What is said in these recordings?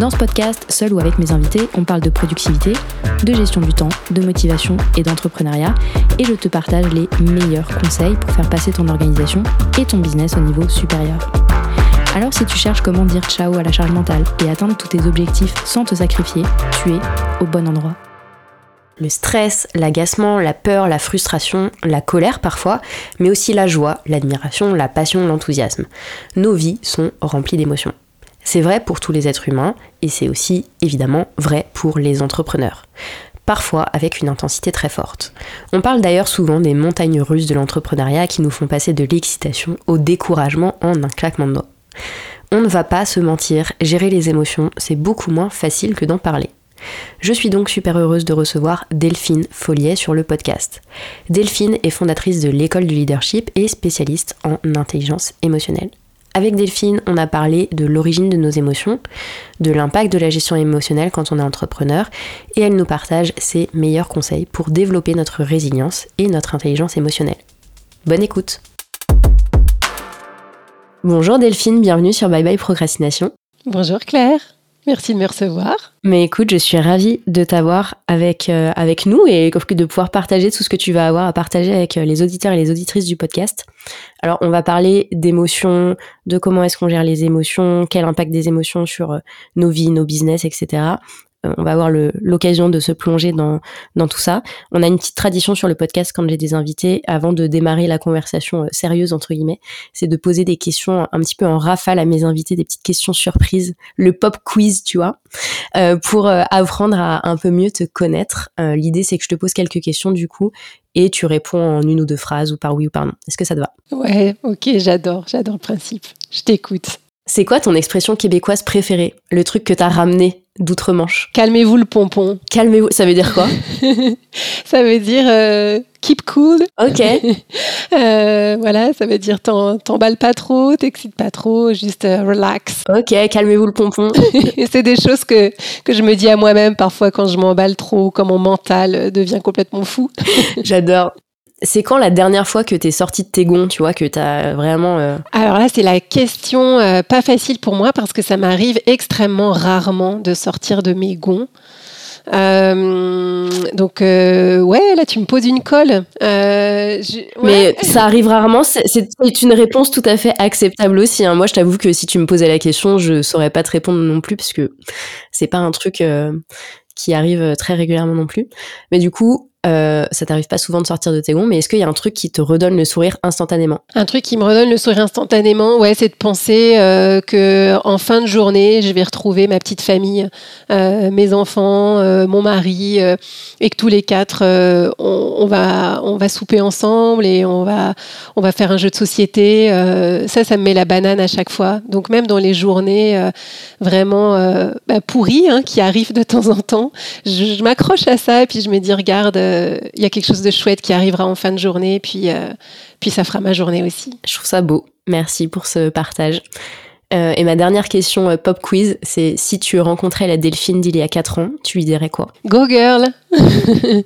Dans ce podcast, seul ou avec mes invités, on parle de productivité, de gestion du temps, de motivation et d'entrepreneuriat, et je te partage les meilleurs conseils pour faire passer ton organisation et ton business au niveau supérieur. Alors si tu cherches comment dire ciao à la charge mentale et atteindre tous tes objectifs sans te sacrifier, tu es au bon endroit. Le stress, l'agacement, la peur, la frustration, la colère parfois, mais aussi la joie, l'admiration, la passion, l'enthousiasme. Nos vies sont remplies d'émotions. C'est vrai pour tous les êtres humains et c'est aussi évidemment vrai pour les entrepreneurs. Parfois avec une intensité très forte. On parle d'ailleurs souvent des montagnes russes de l'entrepreneuriat qui nous font passer de l'excitation au découragement en un claquement de doigts. On ne va pas se mentir, gérer les émotions, c'est beaucoup moins facile que d'en parler. Je suis donc super heureuse de recevoir Delphine Folliet sur le podcast. Delphine est fondatrice de l'école du leadership et spécialiste en intelligence émotionnelle. Avec Delphine, on a parlé de l'origine de nos émotions, de l'impact de la gestion émotionnelle quand on est entrepreneur, et elle nous partage ses meilleurs conseils pour développer notre résilience et notre intelligence émotionnelle. Bonne écoute Bonjour Delphine, bienvenue sur Bye Bye Procrastination. Bonjour Claire Merci de me recevoir. Mais écoute, je suis ravie de t'avoir avec, euh, nous et de pouvoir partager tout ce que tu vas avoir à partager avec euh, les auditeurs et les auditrices du podcast. Alors, on va parler d'émotions, de comment est-ce qu'on gère les émotions, quel impact des émotions sur euh, nos vies, nos business, etc. Euh, on va avoir l'occasion de se plonger dans, dans tout ça. On a une petite tradition sur le podcast quand j'ai des invités, avant de démarrer la conversation euh, sérieuse, entre guillemets, c'est de poser des questions un petit peu en rafale à mes invités, des petites questions surprises, le pop quiz, tu vois, euh, pour apprendre à un peu mieux te connaître. L'idée, c'est que je te pose quelques questions du coup, et tu réponds en une ou deux phrases, ou par oui ou par non. Est-ce que ça te va? Ouais, ok, j'adore, j'adore le principe. Je t'écoute. C'est quoi ton expression québécoise préférée? Le truc que t'as ramené d'outre-Manche Calmez-vous le pompon. Calmez-vous, ça veut dire quoi? Ça veut dire euh, keep cool. Ok. Euh, voilà, ça veut dire t'emballes pas trop, t'excites pas trop, juste euh, relax. Ok, calmez-vous le pompon. c'est des choses que, que je me dis à moi-même parfois quand je m'emballe trop, quand mon mental devient complètement fou. J'adore. C'est quand la dernière fois que t'es sortie de tes gonds, tu vois, que t'as vraiment... Euh, Alors là, c'est la question euh, pas facile pour moi parce que ça m'arrive extrêmement rarement de sortir de mes gonds. Euh, donc ouais, là tu me poses une colle. Mais ça arrive rarement. C'est une réponse tout à fait acceptable aussi. Hein. Moi, je t'avoue que si tu me posais la question, je saurais pas te répondre non plus parce que c'est pas un truc qui arrive très régulièrement non plus. Mais du coup, euh, ça t'arrive pas souvent de sortir de tes gonds, mais est-ce qu'il y a un truc qui te redonne le sourire instantanément? Un truc qui me redonne le sourire instantanément, ouais, c'est de penser euh, que en fin de journée, je vais retrouver ma petite famille, euh, mes enfants, euh, mon mari, euh, et que tous les quatre, on, on, va, on va souper ensemble et on va, on va faire un jeu de société. ça, ça me met la banane à chaque fois. Donc même dans les journées vraiment bah, pourries hein, qui arrivent de temps en temps, je, je m'accroche à ça et puis je me dis regarde il y a quelque chose de chouette qui arrivera en fin de journée, puis, euh, puis ça fera ma journée aussi. Je trouve ça beau. Merci pour ce partage. Euh, et ma dernière question euh, pop quiz, c'est si tu rencontrais la Delphine d'il y a 4 ans, tu lui dirais quoi? Go girl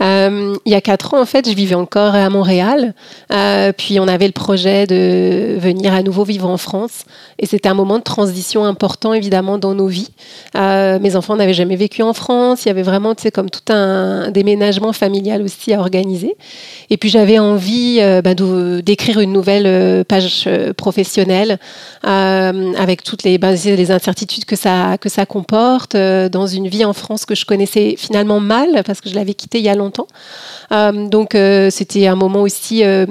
Euh, il y a quatre ans, en fait, je vivais encore à Montréal. Euh, puis on avait le projet de venir à nouveau vivre en France. Et c'était un moment de transition important, évidemment, dans nos vies. Euh, mes enfants n'avaient jamais vécu en France. Il y avait vraiment, tu comme tout un déménagement familial aussi à organiser. Et puis j'avais envie bah, d'écrire une nouvelle page professionnelle avec toutes les, bah, les incertitudes que ça, que ça comporte dans une vie en France que je connaissais finalement mal parce que je l'avais quittée il y a longtemps. Euh, donc euh, c'était un moment aussi euh,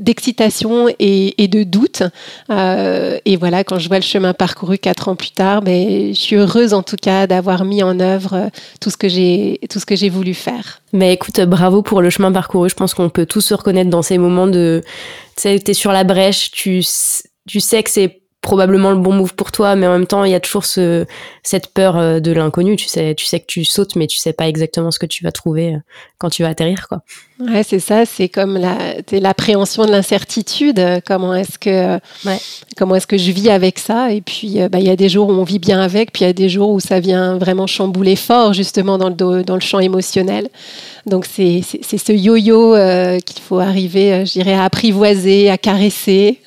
d'excitation et, de doute. et voilà, quand je vois le chemin parcouru quatre ans plus tard, mais je suis heureuse en tout cas d'avoir mis en œuvre tout ce que j'ai tout ce que j'ai voulu faire. Mais écoute, bravo pour le chemin parcouru. Je pense qu'on peut tous se reconnaître dans ces moments de, tu sais, es sur la brèche, tu tu sais que c'est probablement le bon move pour toi, mais en même temps, il y a toujours ce, cette peur euh, de l'inconnu. Tu sais, tu sais que tu sautes, mais tu sais pas exactement ce que tu vas trouver euh, quand tu vas atterrir, quoi. Ouais, c'est ça. C'est comme l'appréhension de l'incertitude. Comment est-ce que, ouais. comment est-ce que je vis avec ça Et puis, euh, bah, il y a des jours où on vit bien avec, puis il y a des jours où ça vient vraiment chambouler fort, justement dans le dans le champ émotionnel. Donc c'est ce yo-yo qu'il faut arriver, je dirais, à apprivoiser, à caresser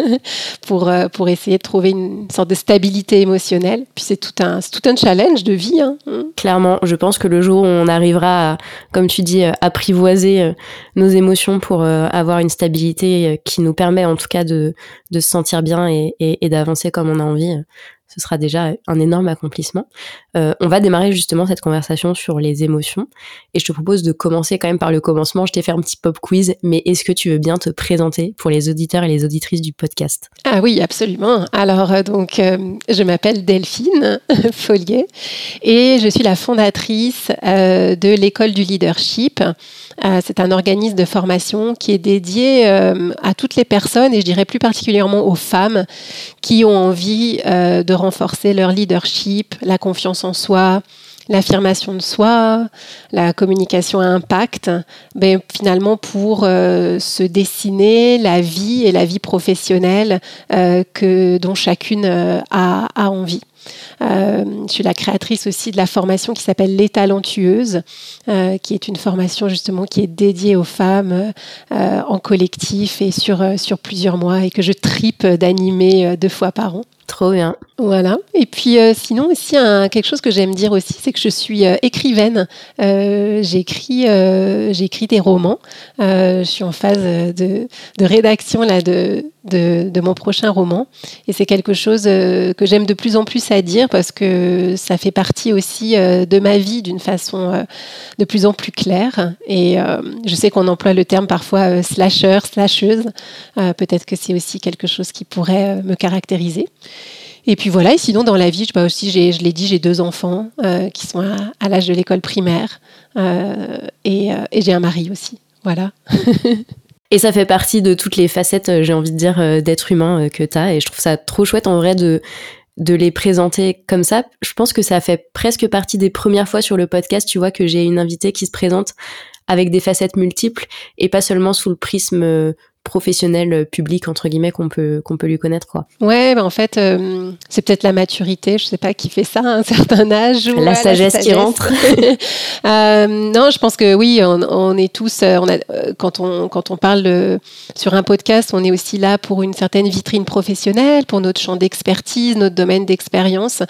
pour pour essayer essayer de trouver une sorte de stabilité émotionnelle. Puis c'est tout un, tout un challenge de vie. Hein. Clairement, je pense que le jour où on arrivera, à, comme tu dis, apprivoiser euh, nos émotions pour euh, avoir une stabilité euh, qui nous permet en tout cas de, se sentir bien et d'avancer comme on a envie, ce sera déjà un énorme accomplissement. Euh, on va démarrer justement cette conversation sur les émotions et je te propose de commencer quand même par le commencement. Je t'ai fait un petit pop quiz, mais est-ce que tu veux bien te présenter pour les auditeurs et les auditrices du podcast? Ah oui, absolument. Alors euh, donc, euh, je m'appelle Delphine Follier et je suis la fondatrice de l'école du leadership. C'est un organisme de formation qui est dédié à toutes les personnes et je dirais plus particulièrement aux femmes qui ont envie de renforcer leur leadership, la confiance en soi, l'affirmation de soi, la communication à impact, ben, finalement pour euh, se dessiner la vie et la vie professionnelle euh, que, dont chacune euh, a, a, envie. je suis la créatrice aussi de la formation qui s'appelle Les Talentueuses, qui est une formation justement qui est dédiée aux femmes en collectif et sur, sur plusieurs mois et que je tripe d'animer deux fois par an. Trop bien. Voilà. Et puis euh, sinon aussi un, quelque chose que j'aime dire aussi, c'est que je suis euh, écrivaine. Euh, j'écris, j'écris des romans. je suis en phase de, de rédaction là de, de, mon prochain roman, et c'est quelque chose que j'aime de plus en plus à dire parce que ça fait partie aussi de ma vie d'une façon de plus en plus claire. Et je sais qu'on emploie le terme parfois slasher, slasheuse. Peut-être que c'est aussi quelque chose qui pourrait me caractériser. Et puis voilà, et sinon dans la vie, je, bah aussi, je l'ai dit, j'ai deux enfants euh, qui sont à, l'âge de l'école primaire euh, et, euh, et j'ai un mari aussi. Voilà. et ça fait partie de toutes les facettes, j'ai envie de dire, d'être humain que tu. Et je trouve ça trop chouette en vrai de, de les présenter comme ça. Je pense que ça fait presque partie des premières fois sur le podcast, tu vois, que j'ai une invitée qui se présente avec des facettes multiples et pas seulement sous le prisme professionnel euh, public entre guillemets qu'on peut qu'on peut lui connaître quoi. Ouais, bah en fait euh, c'est peut-être la maturité, je sais pas qui fait ça à un certain âge ou la, sagesse, qui rentre. euh, non, je pense que oui, on, on est tous on a quand on quand on parle sur un podcast, on est aussi là pour une certaine vitrine professionnelle, pour notre champ d'expertise, notre domaine d'expérience,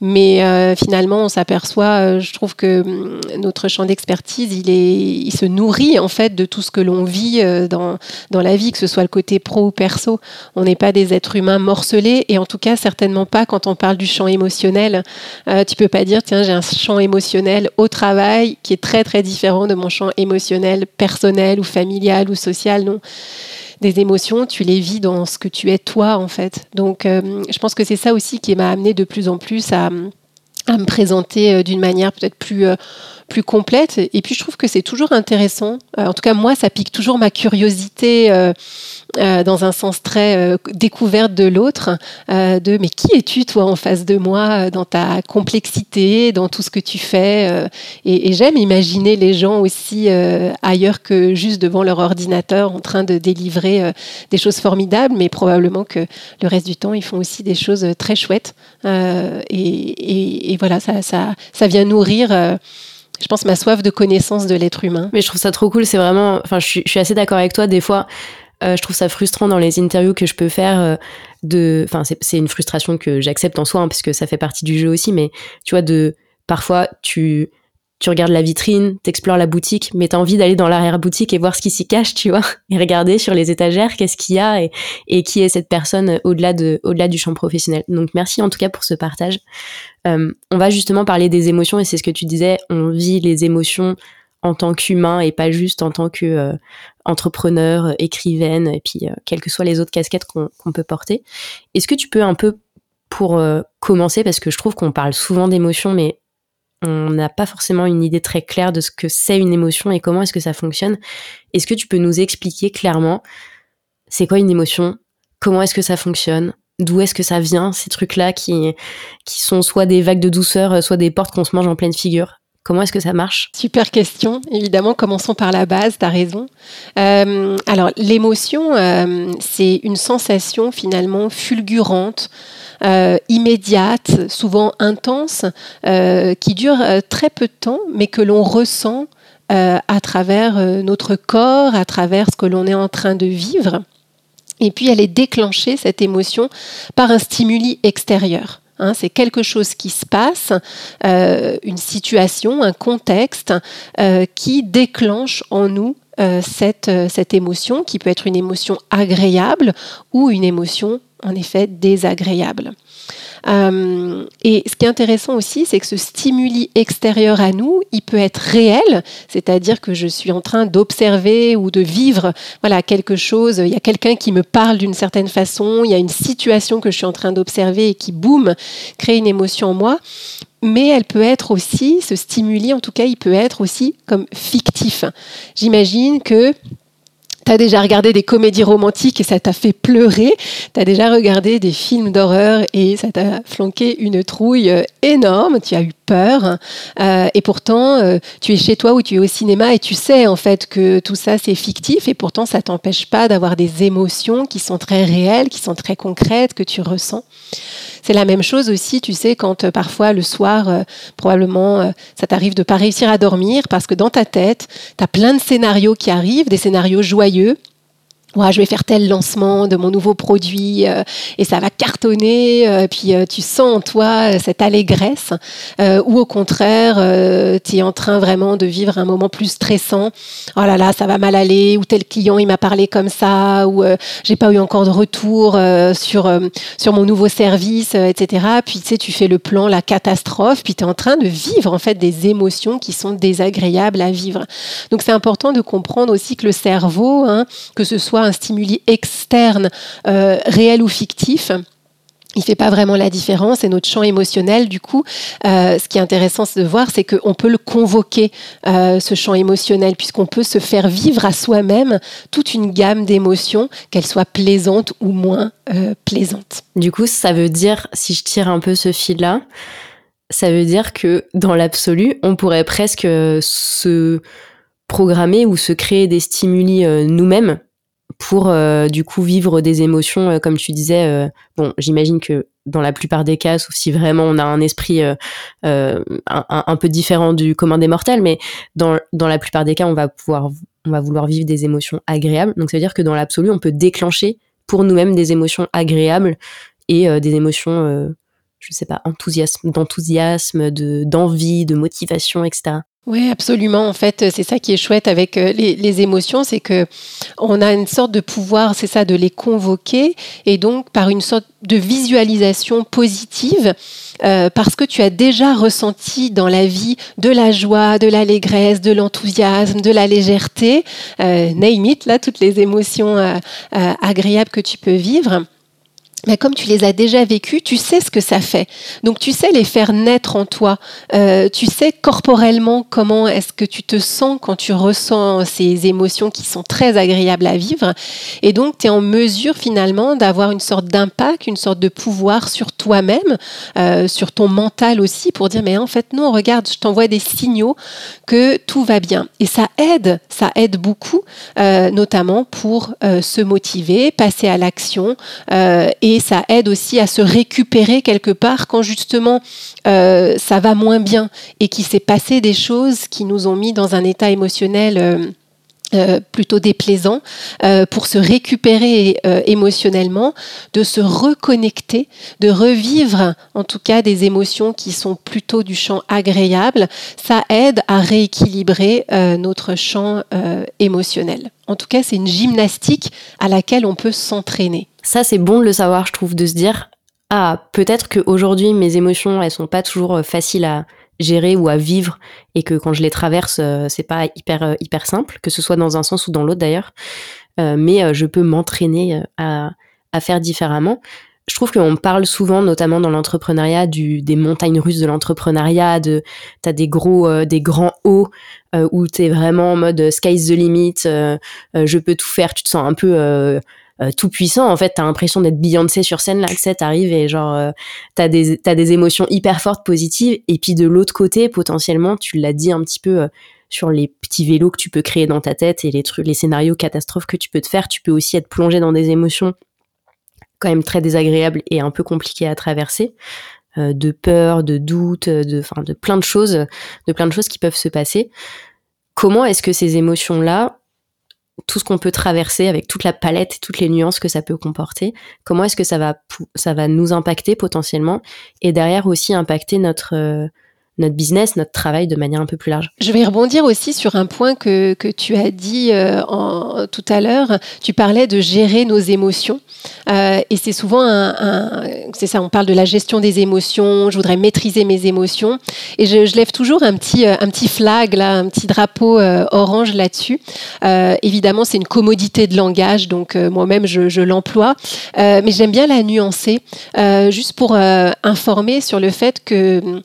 mais finalement on s'aperçoit je trouve que hum, notre champ d'expertise, il est il se nourrit en fait de tout ce que l'on vit dans dans la vie que ce soit le côté pro ou perso. On n'est pas des êtres humains morcelés et en tout cas certainement pas quand on parle du champ émotionnel. Euh, tu peux pas dire tiens j'ai un champ émotionnel au travail qui est très très différent de mon champ émotionnel personnel ou familial ou social. Non des émotions, tu les vis dans ce que tu es toi en fait. Donc euh, je pense que c'est ça aussi qui m'a amené de plus en plus à, à me présenter euh, d'une manière peut-être plus euh, plus complète. Et puis je trouve que c'est toujours intéressant. Euh, en tout cas, moi, ça pique toujours ma curiosité dans un sens très découverte de l'autre. de mais qui es-tu toi en face de moi dans ta complexité, dans tout ce que tu fais. et, j'aime imaginer les gens aussi ailleurs que juste devant leur ordinateur en train de délivrer des choses formidables, mais probablement que le reste du temps, ils font aussi des choses très chouettes. Et, et, voilà, ça, ça, ça vient nourrir je pense, ma soif de connaissance de l'être humain. Mais je trouve ça trop cool. C'est vraiment, enfin, je suis, assez d'accord avec toi. Des fois, euh, je trouve ça frustrant dans les interviews que je peux faire. Euh, de, enfin, c'est une frustration que j'accepte en soi, hein, puisque ça fait partie du jeu aussi. Mais tu vois, de parfois, tu tu regardes la vitrine, t'explores la boutique, mais t'as envie d'aller dans l'arrière-boutique et voir ce qui s'y cache, tu vois, et regarder sur les étagères qu'est-ce qu'il y a et, qui est cette personne au-delà de, au-delà du champ professionnel. Donc merci en tout cas pour ce partage. Euh, on va justement parler des émotions et c'est ce que tu disais, on vit les émotions en tant qu'humain et pas juste en tant que euh, entrepreneur, écrivaine et puis euh, quelles que soient les autres casquettes qu'on peut porter. Est-ce que tu peux un peu pour commencer, parce que je trouve qu'on parle souvent d'émotions, mais on n'a pas forcément une idée très claire de ce que c'est une émotion et comment est-ce que ça fonctionne. Est-ce que tu peux nous expliquer clairement c'est quoi une émotion, comment est-ce que ça fonctionne D'où est-ce que ça vient, ces trucs-là qui, qui sont soit des vagues de douceur, soit des portes qu'on se mange en pleine figure? Comment est-ce que ça marche? Super question. Évidemment, commençons par la base, tu as raison. Euh, alors, l'émotion, euh, c'est une sensation finalement fulgurante, euh, immédiate, souvent intense, qui dure très peu de temps, mais que l'on ressent à travers notre corps, à travers ce que l'on est en train de vivre. Et puis, elle est déclenchée, cette émotion, par un stimuli extérieur. Hein, c'est quelque chose qui se passe, euh, une situation, un contexte euh, qui déclenche en nous euh, cette, cette émotion, qui peut être une émotion agréable ou une émotion en effet désagréable. Euh, et ce qui est intéressant aussi, c'est que ce stimuli extérieur à nous, il peut être réel, c'est-à-dire que je suis en train d'observer ou de vivre voilà, quelque chose, il y a quelqu'un qui me parle d'une certaine façon, il y a une situation que je suis en train d'observer et qui, boum, crée une émotion en moi mais elle peut être aussi, ce stimuli en tout cas, il peut être aussi comme fictif. J'imagine que T'as déjà regardé des comédies romantiques et ça t'a fait pleurer. T'as déjà regardé des films d'horreur et ça t'a flanqué une trouille euh, énorme. Tu as eu peur. Euh, et pourtant, euh, tu es chez toi ou tu es au cinéma et tu sais en fait que tout ça c'est fictif. Et pourtant, ça t'empêche pas d'avoir des émotions qui sont très réelles, qui sont très concrètes, que tu ressens. C'est la même chose aussi, tu sais, quand parfois le soir, probablement, euh, ça t'arrive de pas réussir à dormir parce que dans ta tête, tu as plein de scénarios qui arrivent, des scénarios joyeux, joyeux ouais, je vais faire tel lancement de mon nouveau produit euh, et ça va cartonner. Euh, puis euh, tu sens en toi cette allégresse. ou au contraire, tu es en train vraiment de vivre un moment plus stressant. Oh là là, ça va mal aller. Ou tel client, il m'a parlé comme ça. Ou j'ai pas eu encore de retour sur, sur mon nouveau service, etc. Puis tu sais, tu fais le plan, la catastrophe. Puis tu es en train de vivre en fait des émotions qui sont désagréables à vivre. Donc c'est important de comprendre aussi que le cerveau, hein, que ce soit un stimuli externe, euh, réel ou fictif, il ne fait pas vraiment la différence et notre champ émotionnel, du coup, euh, ce qui est intéressant de voir, c'est qu'on peut le convoquer, euh, ce champ émotionnel, puisqu'on peut se faire vivre à soi-même toute une gamme d'émotions, qu'elles soient plaisantes ou moins plaisantes. Du coup, ça veut dire, si je tire un peu ce fil-là, ça veut dire que dans l'absolu, on pourrait presque se programmer ou se créer des stimuli nous-mêmes pour euh, du coup vivre des émotions, euh, comme tu disais. Euh, bon, j'imagine que dans la plupart des cas, sauf si vraiment on a un esprit un, peu différent du commun des mortels, mais dans, dans la plupart des cas, on va pouvoir, on va vouloir vivre des émotions agréables. Donc ça veut dire que dans l'absolu, on peut déclencher pour nous-mêmes des émotions agréables et des émotions, je sais pas, enthousiasme, d'enthousiasme, de d'envie, de motivation, etc. Oui, absolument. En fait, c'est ça qui est chouette avec euh, les, émotions, c'est que on a une sorte de pouvoir, c'est ça, de les convoquer, et donc par une sorte de visualisation positive, euh, parce que tu as déjà ressenti dans la vie de la joie, de l'allégresse, de l'enthousiasme, de la légèreté, euh, name it, là, toutes les émotions agréables que tu peux vivre mais comme tu les as déjà vécues, tu sais ce que ça fait. Donc tu sais les faire naître en toi. Euh, tu sais corporellement comment est-ce que tu te sens quand tu ressens ces émotions qui sont très agréables à vivre. Et donc tu es en mesure finalement d'avoir une sorte d'impact, une sorte de pouvoir sur toi-même, euh, sur ton mental aussi, pour dire mais en fait non, regarde, je t'envoie des signaux que tout va bien. Et ça aide, ça aide beaucoup, euh, notamment pour se motiver, passer à l'action et et ça aide aussi à se récupérer quelque part quand justement euh, ça va moins bien et qu'il s'est passé des choses qui nous ont mis dans un état émotionnel. Euh, euh, plutôt déplaisant pour se récupérer émotionnellement, de se reconnecter, de revivre en tout cas des émotions qui sont plutôt du champ agréable, ça aide à rééquilibrer notre champ émotionnel. En tout cas, c'est une gymnastique à laquelle on peut s'entraîner. Ça, c'est bon de le savoir, je trouve, de se dire ah, peut-être qu'aujourd'hui, mes émotions, elles sont pas toujours euh, faciles à gérer ou à vivre et que quand je les traverse, euh, c'est pas hyper, euh, hyper simple, que ce soit dans un sens ou dans l'autre d'ailleurs. mais je peux m'entraîner à, à faire différemment je trouve qu'on parle souvent, notamment dans l'entrepreneuriat, des montagnes russes de l'entrepreneuriat, de t'as des gros, des grands hauts euh, où t'es vraiment en mode sky's the limit, je peux tout faire, tu te sens un peu tout puissant. En fait, t'as l'impression d'être Beyoncé sur scène là, que ça t'arrive et genre t'as des t'as des émotions hyper fortes positives. Et puis de l'autre côté, potentiellement, tu l'as dit un petit peu sur les petits vélos que tu peux créer dans ta tête et les trucs, les scénarios catastrophes que tu peux te faire. Tu peux aussi être plongé dans des émotions quand même très désagréables et un peu compliquées à traverser. Euh, de peur, de doute, de, enfin, de plein de choses, de plein de choses qui peuvent se passer. Comment est-ce que ces émotions-là, tout ce qu'on peut traverser avec toute la palette et toutes les nuances que ça peut comporter, comment est-ce que ça va, ça va nous impacter potentiellement? Et derrière aussi impacter notre, euh, notre business, notre travail de manière un peu plus large. Je vais rebondir aussi sur un point que, que tu as dit euh, tout à l'heure. Tu parlais de gérer nos émotions. Euh, et c'est souvent un, c'est ça, on parle de la gestion des émotions. Je voudrais maîtriser mes émotions. Et je, lève toujours un petit, euh, un petit flag, là, un petit drapeau orange là-dessus. évidemment, c'est une commodité de langage, donc moi-même, je l'emploie. mais j'aime bien la nuancer, juste pour informer sur le fait que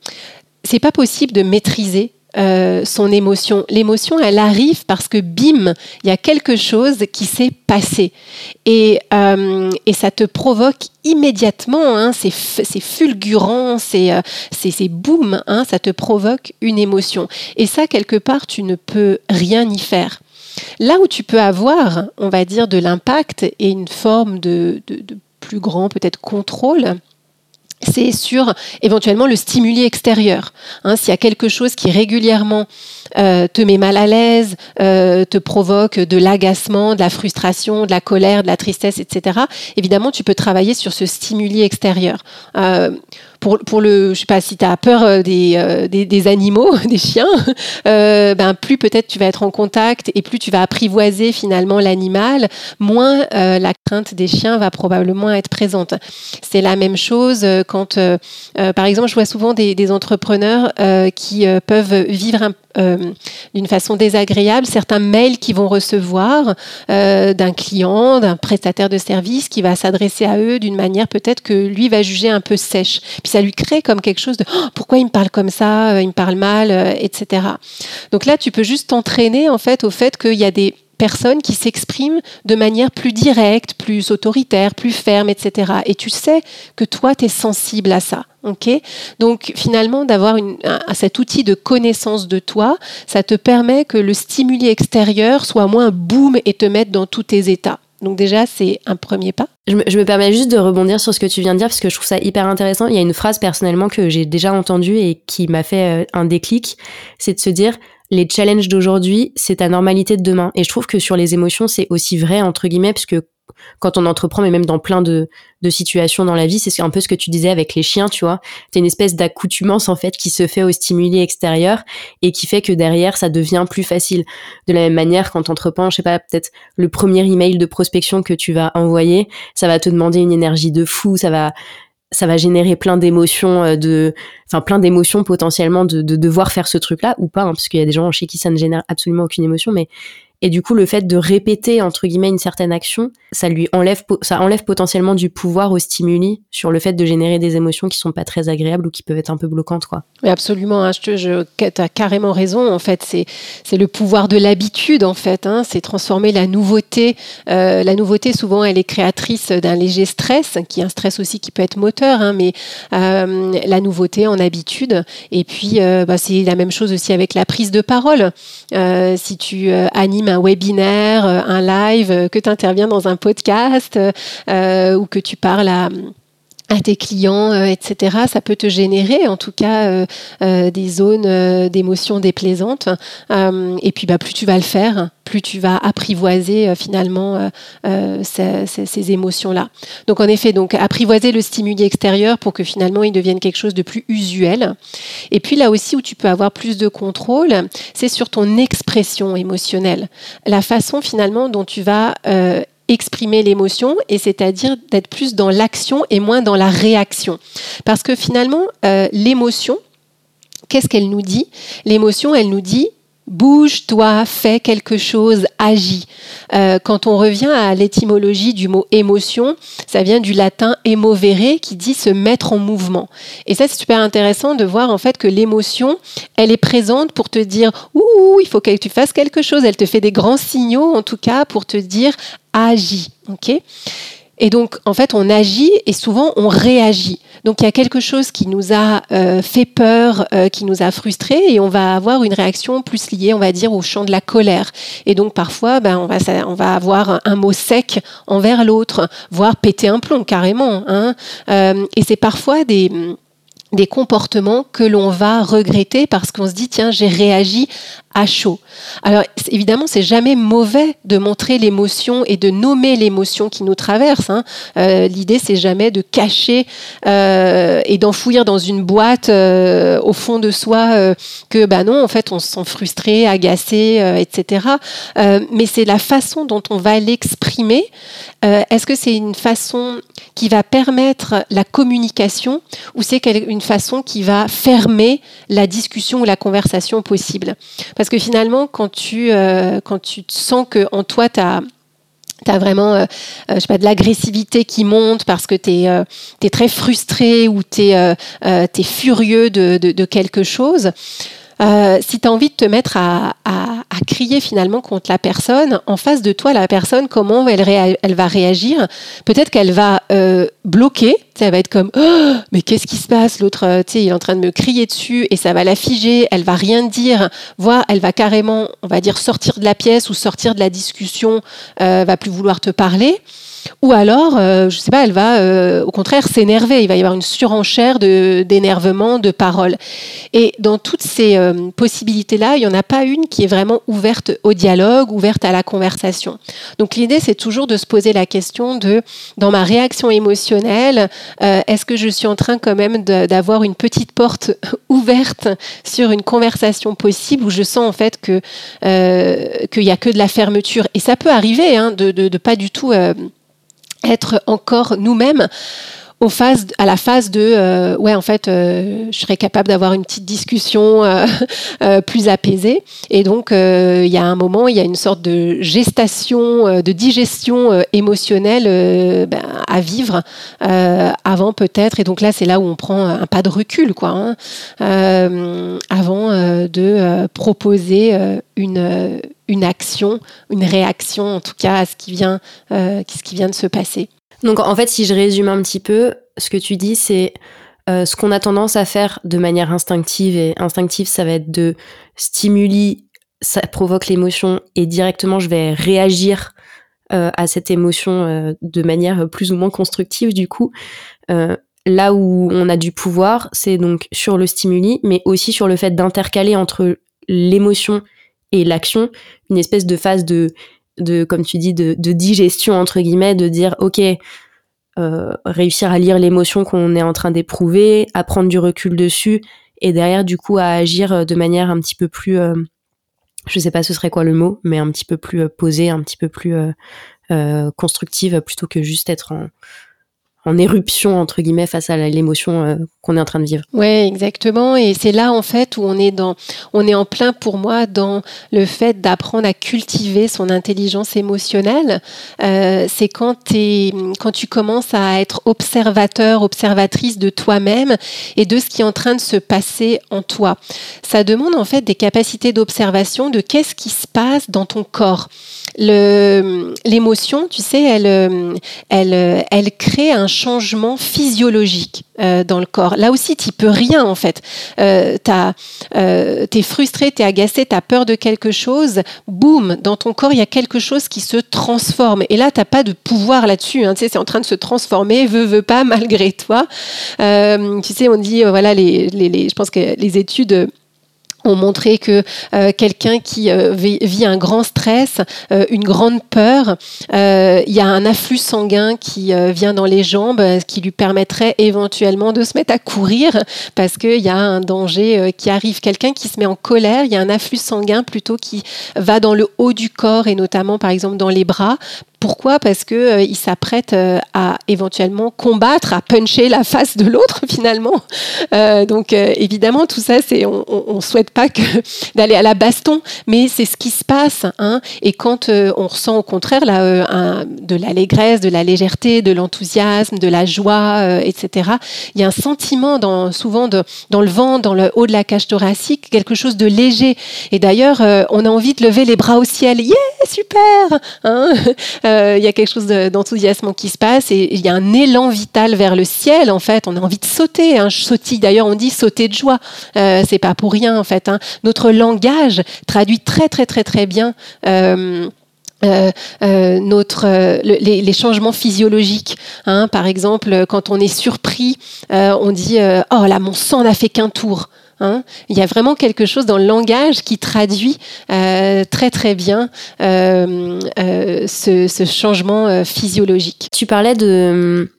c'est pas possible de maîtriser euh, son émotion. L'émotion, elle arrive parce que bim, il y a quelque chose qui s'est passé. Et, euh, et, ça te provoque immédiatement, hein, c'est fulgurant, c'est euh, boum, hein, ça te provoque une émotion. Et ça, quelque part, tu ne peux rien y faire. Là où tu peux avoir, on va dire, de l'impact et une forme de, de plus grand, peut-être, contrôle, c'est sur éventuellement le stimuli extérieur. Hein, S'il y a quelque chose qui régulièrement euh, te met mal à l'aise, euh, te provoque de l'agacement, de la frustration, de la colère, de la tristesse, etc., évidemment, tu peux travailler sur ce stimuli extérieur. Euh, pour, pour le, je sais pas si tu as peur euh, des, euh, des, des, animaux, des chiens, euh, ben plus peut-être tu vas être en contact et plus tu vas apprivoiser finalement l'animal, moins euh, la crainte des chiens va probablement être présente. C'est la même chose quand, par exemple, je vois souvent des, des entrepreneurs qui peuvent vivre un, euh, d'une façon désagréable certains mails qu'ils vont recevoir euh, d'un client, d'un prestataire de service qui va s'adresser à eux d'une manière peut-être que lui va juger un peu sèche. Puis ça lui crée comme quelque chose de oh, pourquoi il me parle comme ça, euh, il me parle mal, etc. Donc là, tu peux juste t'entraîner en fait au fait qu'il y a des personnes qui s'expriment de manière plus directe, plus autoritaire, plus ferme, etc. Et tu sais que toi, tu es sensible à ça. Donc finalement, d'avoir cet outil de connaissance de toi, ça te permet que le stimuli extérieur soit moins boum et te mette dans tous tes états. Donc déjà, c'est un premier pas. Je me, je me, permets juste de rebondir sur ce que tu viens de dire parce que je trouve ça hyper intéressant. Il y a une phrase personnellement que j'ai déjà entendue et qui m'a fait euh, un déclic, c'est de se dire les challenges d'aujourd'hui, c'est ta normalité de demain. Et je trouve que sur les émotions, c'est aussi vrai, entre guillemets, parce que quand on entreprend, mais même dans plein de, de situations dans la vie, c'est un peu ce que tu disais avec les chiens, tu vois. C'est une espèce d'accoutumance, en fait, qui se fait au stimuli extérieur et qui fait que derrière, ça devient plus facile. De la même manière, quand entreprends, je sais pas, peut-être le premier email de prospection que tu vas envoyer, ça va te demander une énergie de fou, ça va, ça va générer plein d'émotions euh, de enfin plein d'émotions potentiellement de, de, devoir faire ce truc là ou pas hein, parce qu'il y a des gens chez qui ça ne génère absolument aucune émotion mais et du coup, le fait de répéter, entre guillemets, une certaine action, ça lui enlève, ça enlève potentiellement du pouvoir au stimuli sur le fait de générer des émotions qui sont pas très agréables ou qui peuvent être un peu bloquantes, quoi. Oui, absolument. Hein, tu as carrément raison. En fait, c'est, c'est le pouvoir de l'habitude, en fait. Hein, c'est transformer la nouveauté. Euh, la nouveauté, souvent, elle est créatrice d'un léger stress, qui est un stress aussi qui peut être moteur, hein, mais euh, la nouveauté en habitude. Et puis, euh, bah, c'est la même chose aussi avec la prise de parole. Si tu euh, un webinaire, euh, un live, euh, que tu interviens dans un podcast euh, ou que tu parles à à tes clients, etc. Ça peut te générer, en tout cas, des zones d'émotions déplaisantes. et puis, bah, plus tu vas le faire, plus tu vas apprivoiser finalement ces, ces émotions-là. Donc, en effet, donc apprivoiser le stimuli extérieur pour que finalement il devienne quelque chose de plus usuel. Et puis là aussi où tu peux avoir plus de contrôle, c'est sur ton expression émotionnelle, la façon finalement dont tu vas exprimer l'émotion et c'est-à-dire d'être plus dans l'action et moins dans la réaction. Parce que finalement, euh, l'émotion, qu'est-ce qu'elle nous dit? L'émotion, elle nous dit bouge-toi, fais quelque chose, agis. Euh, quand on revient à l'étymologie du mot émotion, ça vient du latin emovere qui dit se mettre en mouvement. Et ça, c'est super intéressant de voir en fait que l'émotion, elle est présente pour te dire ouh, il faut que tu fasses quelque chose. Elle te fait des grands signaux, en tout cas, pour te dire agis. Et donc, en fait, on agit et souvent on réagit. Donc, il y a quelque chose qui nous a euh, fait peur, euh, qui nous a frustrés, et on va avoir une réaction plus liée, on va dire, au champ de la colère. Et donc, parfois, ben, on, va, avoir un mot sec envers l'autre, voire péter un plomb carrément. Hein. Euh, et c'est parfois des des comportements que l'on va regretter parce qu'on se dit tiens j'ai réagi à chaud. Alors évidemment c'est jamais mauvais de montrer l'émotion et de nommer l'émotion qui nous traverse. Hein. Euh, l'idée c'est jamais de cacher euh, et d'enfouir dans une boîte euh, au fond de soi que bah non en fait on se sent frustré, agacé, etc. mais c'est la façon dont on va l'exprimer. Est-ce que c'est une façon qui va permettre la communication ou c'est une façon qui va fermer la discussion ou la conversation possible? Parce que finalement, quand tu, euh, quand tu sens que en toi, tu as vraiment euh, euh, pas, de l'agressivité qui monte parce que tu es, très frustré ou tu es, furieux de, quelque chose. Si tu as envie de te mettre à, à, crier finalement contre la personne, en face de toi, la personne, comment elle, elle va réagir Peut-être qu'elle va bloquer elle va être comme oh, mais qu'est-ce qui se passe? L'autre, euh, il est en train de me crier dessus et ça va la figer. Elle va rien dire, voire elle va carrément, on va dire, sortir de la pièce ou sortir de la discussion, euh, va plus vouloir te parler. Ou alors, euh, je sais pas, elle va euh, au contraire s'énerver. Il va y avoir une surenchère d'énervement, de, paroles. Et dans toutes ces euh, possibilités-là, il n'y en a pas une qui est vraiment ouverte au dialogue, ouverte à la conversation. Donc l'idée, c'est toujours de se poser la question de, dans ma réaction émotionnelle, est-ce que je suis en train quand même d'avoir une petite porte ouverte sur une conversation possible où je sens en fait que qu'il n'y a que de la fermeture? Et ça peut arriver hein, de, de, pas du tout être encore nous-mêmes à la phase de euh, ouais en fait euh, je serais capable d'avoir une petite discussion euh, plus apaisée et donc il y a un moment il y a une sorte de gestation de digestion émotionnelle ben, à vivre avant peut-être et donc là c'est là où on prend un pas de recul quoi hein, avant de proposer une une action, une réaction en tout cas à ce qui vient, ce qui vient de se passer. Donc en fait, si je résume un petit peu, ce que tu dis, c'est euh, ce qu'on a tendance à faire de manière instinctive. Et instinctive, ça va être de stimuli, ça provoque l'émotion et directement je vais réagir euh, à cette émotion de manière plus ou moins constructive du coup. là où on a du pouvoir, c'est donc sur le stimuli, mais aussi sur le fait d'intercaler entre l'émotion et l'action, une espèce de phase de, de comme tu dis, de, de digestion, entre guillemets, de dire, OK, euh, réussir à lire l'émotion qu'on est en train d'éprouver, à prendre du recul dessus, et derrière, du coup, à agir de manière un petit peu plus, euh, je sais pas ce serait quoi le mot, mais un petit peu plus euh, posée, un petit peu plus euh, constructive, plutôt que juste être en, en éruption entre guillemets face à l'émotion euh, qu'on est en train de vivre. Ouais, exactement. Et c'est là en fait où on est dans, on est en plein pour moi dans le fait d'apprendre à cultiver son intelligence émotionnelle. Euh, c'est quand quand tu commences à être observateur, observatrice de toi-même et de ce qui est en train de se passer en toi. Ça demande en fait des capacités d'observation de qu'est-ce qui se passe dans ton corps. L'émotion, tu sais, elle, elle, elle crée un changement physiologique euh, dans le corps. Là aussi, tu peux rien en fait. Euh, euh, tu es frustré, tu es agacé, tu as peur de quelque chose. Boum, dans ton corps, il y a quelque chose qui se transforme. Et là, tu n'as pas de pouvoir là-dessus. Hein. C'est en train de se transformer, veut, veut pas, malgré toi. tu sais, on dit, voilà, les, les, je pense que les études ont montré que euh, quelqu'un qui euh, vit un grand stress, euh, une grande peur, il y a un afflux sanguin qui vient dans les jambes, qui lui permettrait éventuellement de se mettre à courir parce qu'il y a un danger qui arrive. Quelqu'un qui se met en colère, il y a un afflux sanguin plutôt qui va dans le haut du corps et notamment par exemple dans les bras Pourquoi Parce que il s'apprête à éventuellement combattre, à puncher la face de l'autre finalement. donc évidemment, tout ça, c'est on, ne souhaite pas d'aller à la baston, mais c'est ce qui se passe. Hein. Et quand on ressent au contraire de l'allégresse, de la légèreté, de l'enthousiasme, de la joie, etc. Il y a un sentiment dans, souvent dans le ventre, dans le haut de la cage thoracique, quelque chose de léger. Et d'ailleurs, on a envie de lever les bras au ciel. Yeah, super hein euh, Il y a quelque chose d'enthousiasme qui se passe et il y a un élan vital vers le ciel, en fait. On a envie de sauter. Hein. sautille. D'ailleurs, on dit sauter de joie. Euh, c'est pas pour rien, en fait. Hein. Notre langage traduit très, très, très, très bien. Euh, notre les, changements physiologiques. Hein. Par exemple, quand on est surpris, on dit oh là mon sang n'a fait qu'un tour. Hein. Il y a vraiment quelque chose dans le langage qui traduit euh, très très bien euh, euh, ce, changement physiologique. Tu parlais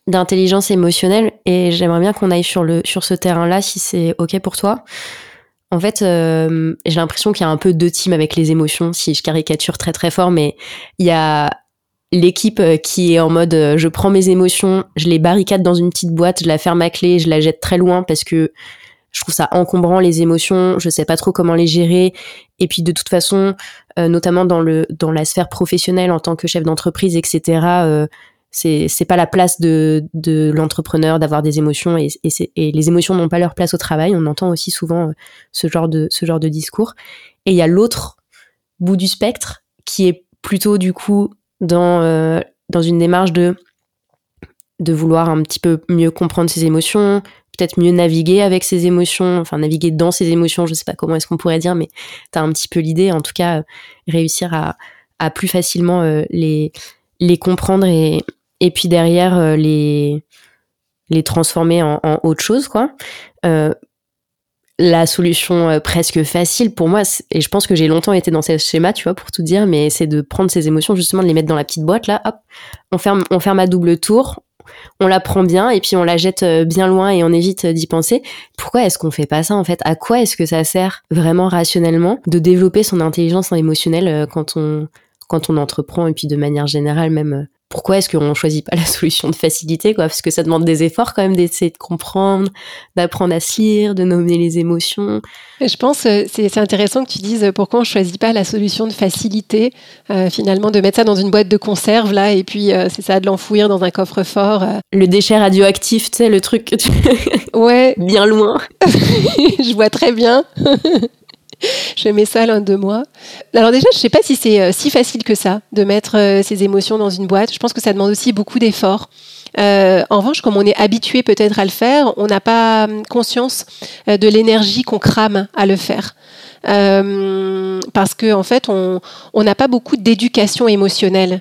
d'intelligence émotionnelle et j'aimerais bien qu'on aille sur le sur ce terrain-là si c'est ok pour toi. En fait, j'ai l'impression qu'il y a un peu deux teams avec les émotions, si je caricature très très fort, mais il y a l'équipe qui est en mode je prends mes émotions, je les barricade dans une petite boîte, je la ferme à clé, je la jette très loin parce que je trouve ça encombrant les émotions, je sais pas trop comment les gérer. Et puis de toute façon, euh, notamment dans le dans la sphère professionnelle en tant que chef d'entreprise, etc. Euh, c'est c'est pas la place de de l'entrepreneur d'avoir des émotions et, et, et, les émotions n'ont pas leur place au travail. On entend aussi souvent euh, ce genre de ce genre de discours. Et il y a l'autre bout du spectre qui est plutôt du coup dans euh, dans une démarche de de vouloir un petit peu mieux comprendre ses émotions, peut-être mieux naviguer avec ses émotions, enfin naviguer dans ses émotions, je sais pas comment est-ce qu'on pourrait dire, mais tu as un petit peu l'idée, en tout cas, euh, réussir à, plus facilement euh, les, comprendre et, puis derrière euh, les, transformer en, autre chose, quoi. la solution presque facile pour moi, et je pense que j'ai longtemps été dans ce schéma, tu vois, pour tout dire, mais c'est de prendre ces émotions, justement, de les mettre dans la petite boîte, là, hop, on ferme, on ferme à double tour, on la prend bien et puis on la jette euh, bien loin et on évite d'y penser. Pourquoi est-ce qu'on fait pas ça en fait? À quoi est-ce que ça sert vraiment rationnellement de développer son intelligence émotionnelle euh, quand on quand on entreprend et puis de manière générale même euh, pourquoi est-ce qu'on choisit pas la solution de facilité quoi? Parce que ça demande des efforts quand même d'essayer de comprendre d'apprendre à se lire de nommer les émotions. Je pense euh, c'est intéressant que tu dises euh, pourquoi on choisit pas la solution de facilité euh, finalement de mettre ça dans une boîte de conserve là et puis c'est ça de l'enfouir dans un coffre-fort le déchet radioactif tu sais le truc ouais. bien loin. Je vois très bien je mets ça l'un de moi. Alors déjà, je ne sais pas si c'est euh, si facile que ça de mettre euh, ses émotions dans une boîte. Je pense que ça demande aussi beaucoup d'efforts. Euh, en revanche, comme on est habitué peut-être à le faire, on n'a pas hum, conscience de l'énergie qu'on crame à le faire. parce qu'en en fait, on n'a pas beaucoup d'éducation émotionnelle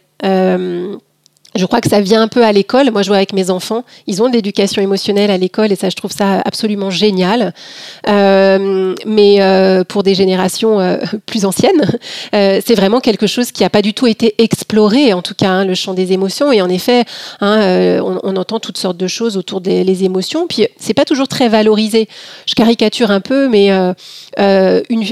je crois que ça vient un peu à l'école. Moi, je vois avec mes enfants, ils ont de l'éducation émotionnelle à l'école et ça, je trouve ça absolument génial. Euh, mais euh, pour des générations euh, plus anciennes, c'est vraiment quelque chose qui n'a pas du tout été exploré, en tout cas, hein, le champ des émotions. Et en effet, hein, on, entend toutes sortes de choses autour des émotions. Puis, c'est pas toujours très valorisé. Je caricature un peu, mais une,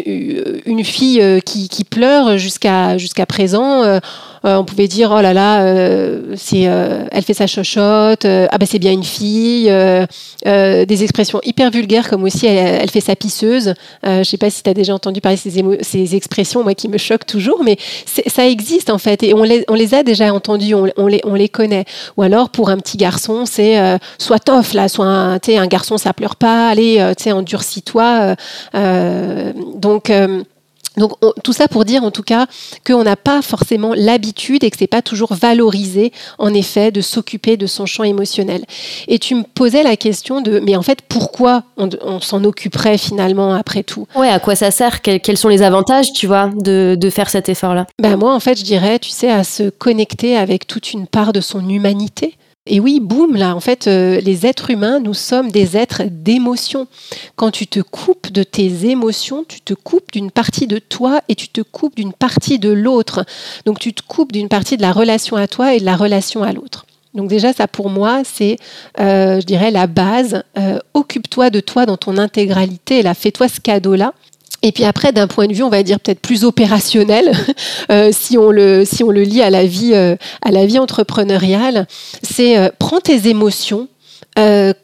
une, fille qui, qui pleure jusqu'à jusqu'à présent on pouvait dire oh là là, euh, c'est, euh, elle fait sa chochotte, ah ben c'est bien une fille, des expressions hyper vulgaires comme aussi elle, fait sa pisseuse. je sais pas si tu as déjà entendu parler ces, ces, expressions, moi qui me choquent toujours, mais ça existe en fait et on les, on les a déjà entendues, on, les, on les connaît. Ou alors pour un petit garçon, c'est soit tof là, soit un, un garçon ça pleure pas, allez, endurcis-toi. donc donc tout ça pour dire en tout cas qu'on n'a pas forcément l'habitude et que c'est pas toujours valorisé en effet de s'occuper de son champ émotionnel. Et tu me posais la question de mais en fait pourquoi on, s'en occuperait finalement après tout? Ouais, à quoi ça sert? Quels, sont les avantages tu vois de, de faire cet effort là Ben moi en fait je dirais tu sais à se connecter avec toute une part de son humanité et oui, boum, là, en fait, euh, les êtres humains, nous sommes des êtres d'émotions. Quand tu te coupes de tes émotions, tu te coupes d'une partie de toi et tu te coupes d'une partie de l'autre. Donc tu te coupes d'une partie de la relation à toi et de la relation à l'autre. Donc déjà, ça pour moi, c'est, euh, je dirais, la base. Euh, occupe-toi de toi dans ton intégralité. Là, fais-toi ce cadeau-là. Et puis après, d'un point de vue, on va dire peut-être plus opérationnel, euh, si on le si on le lit à la vie euh, à la vie entrepreneuriale, c'est euh, prends tes émotions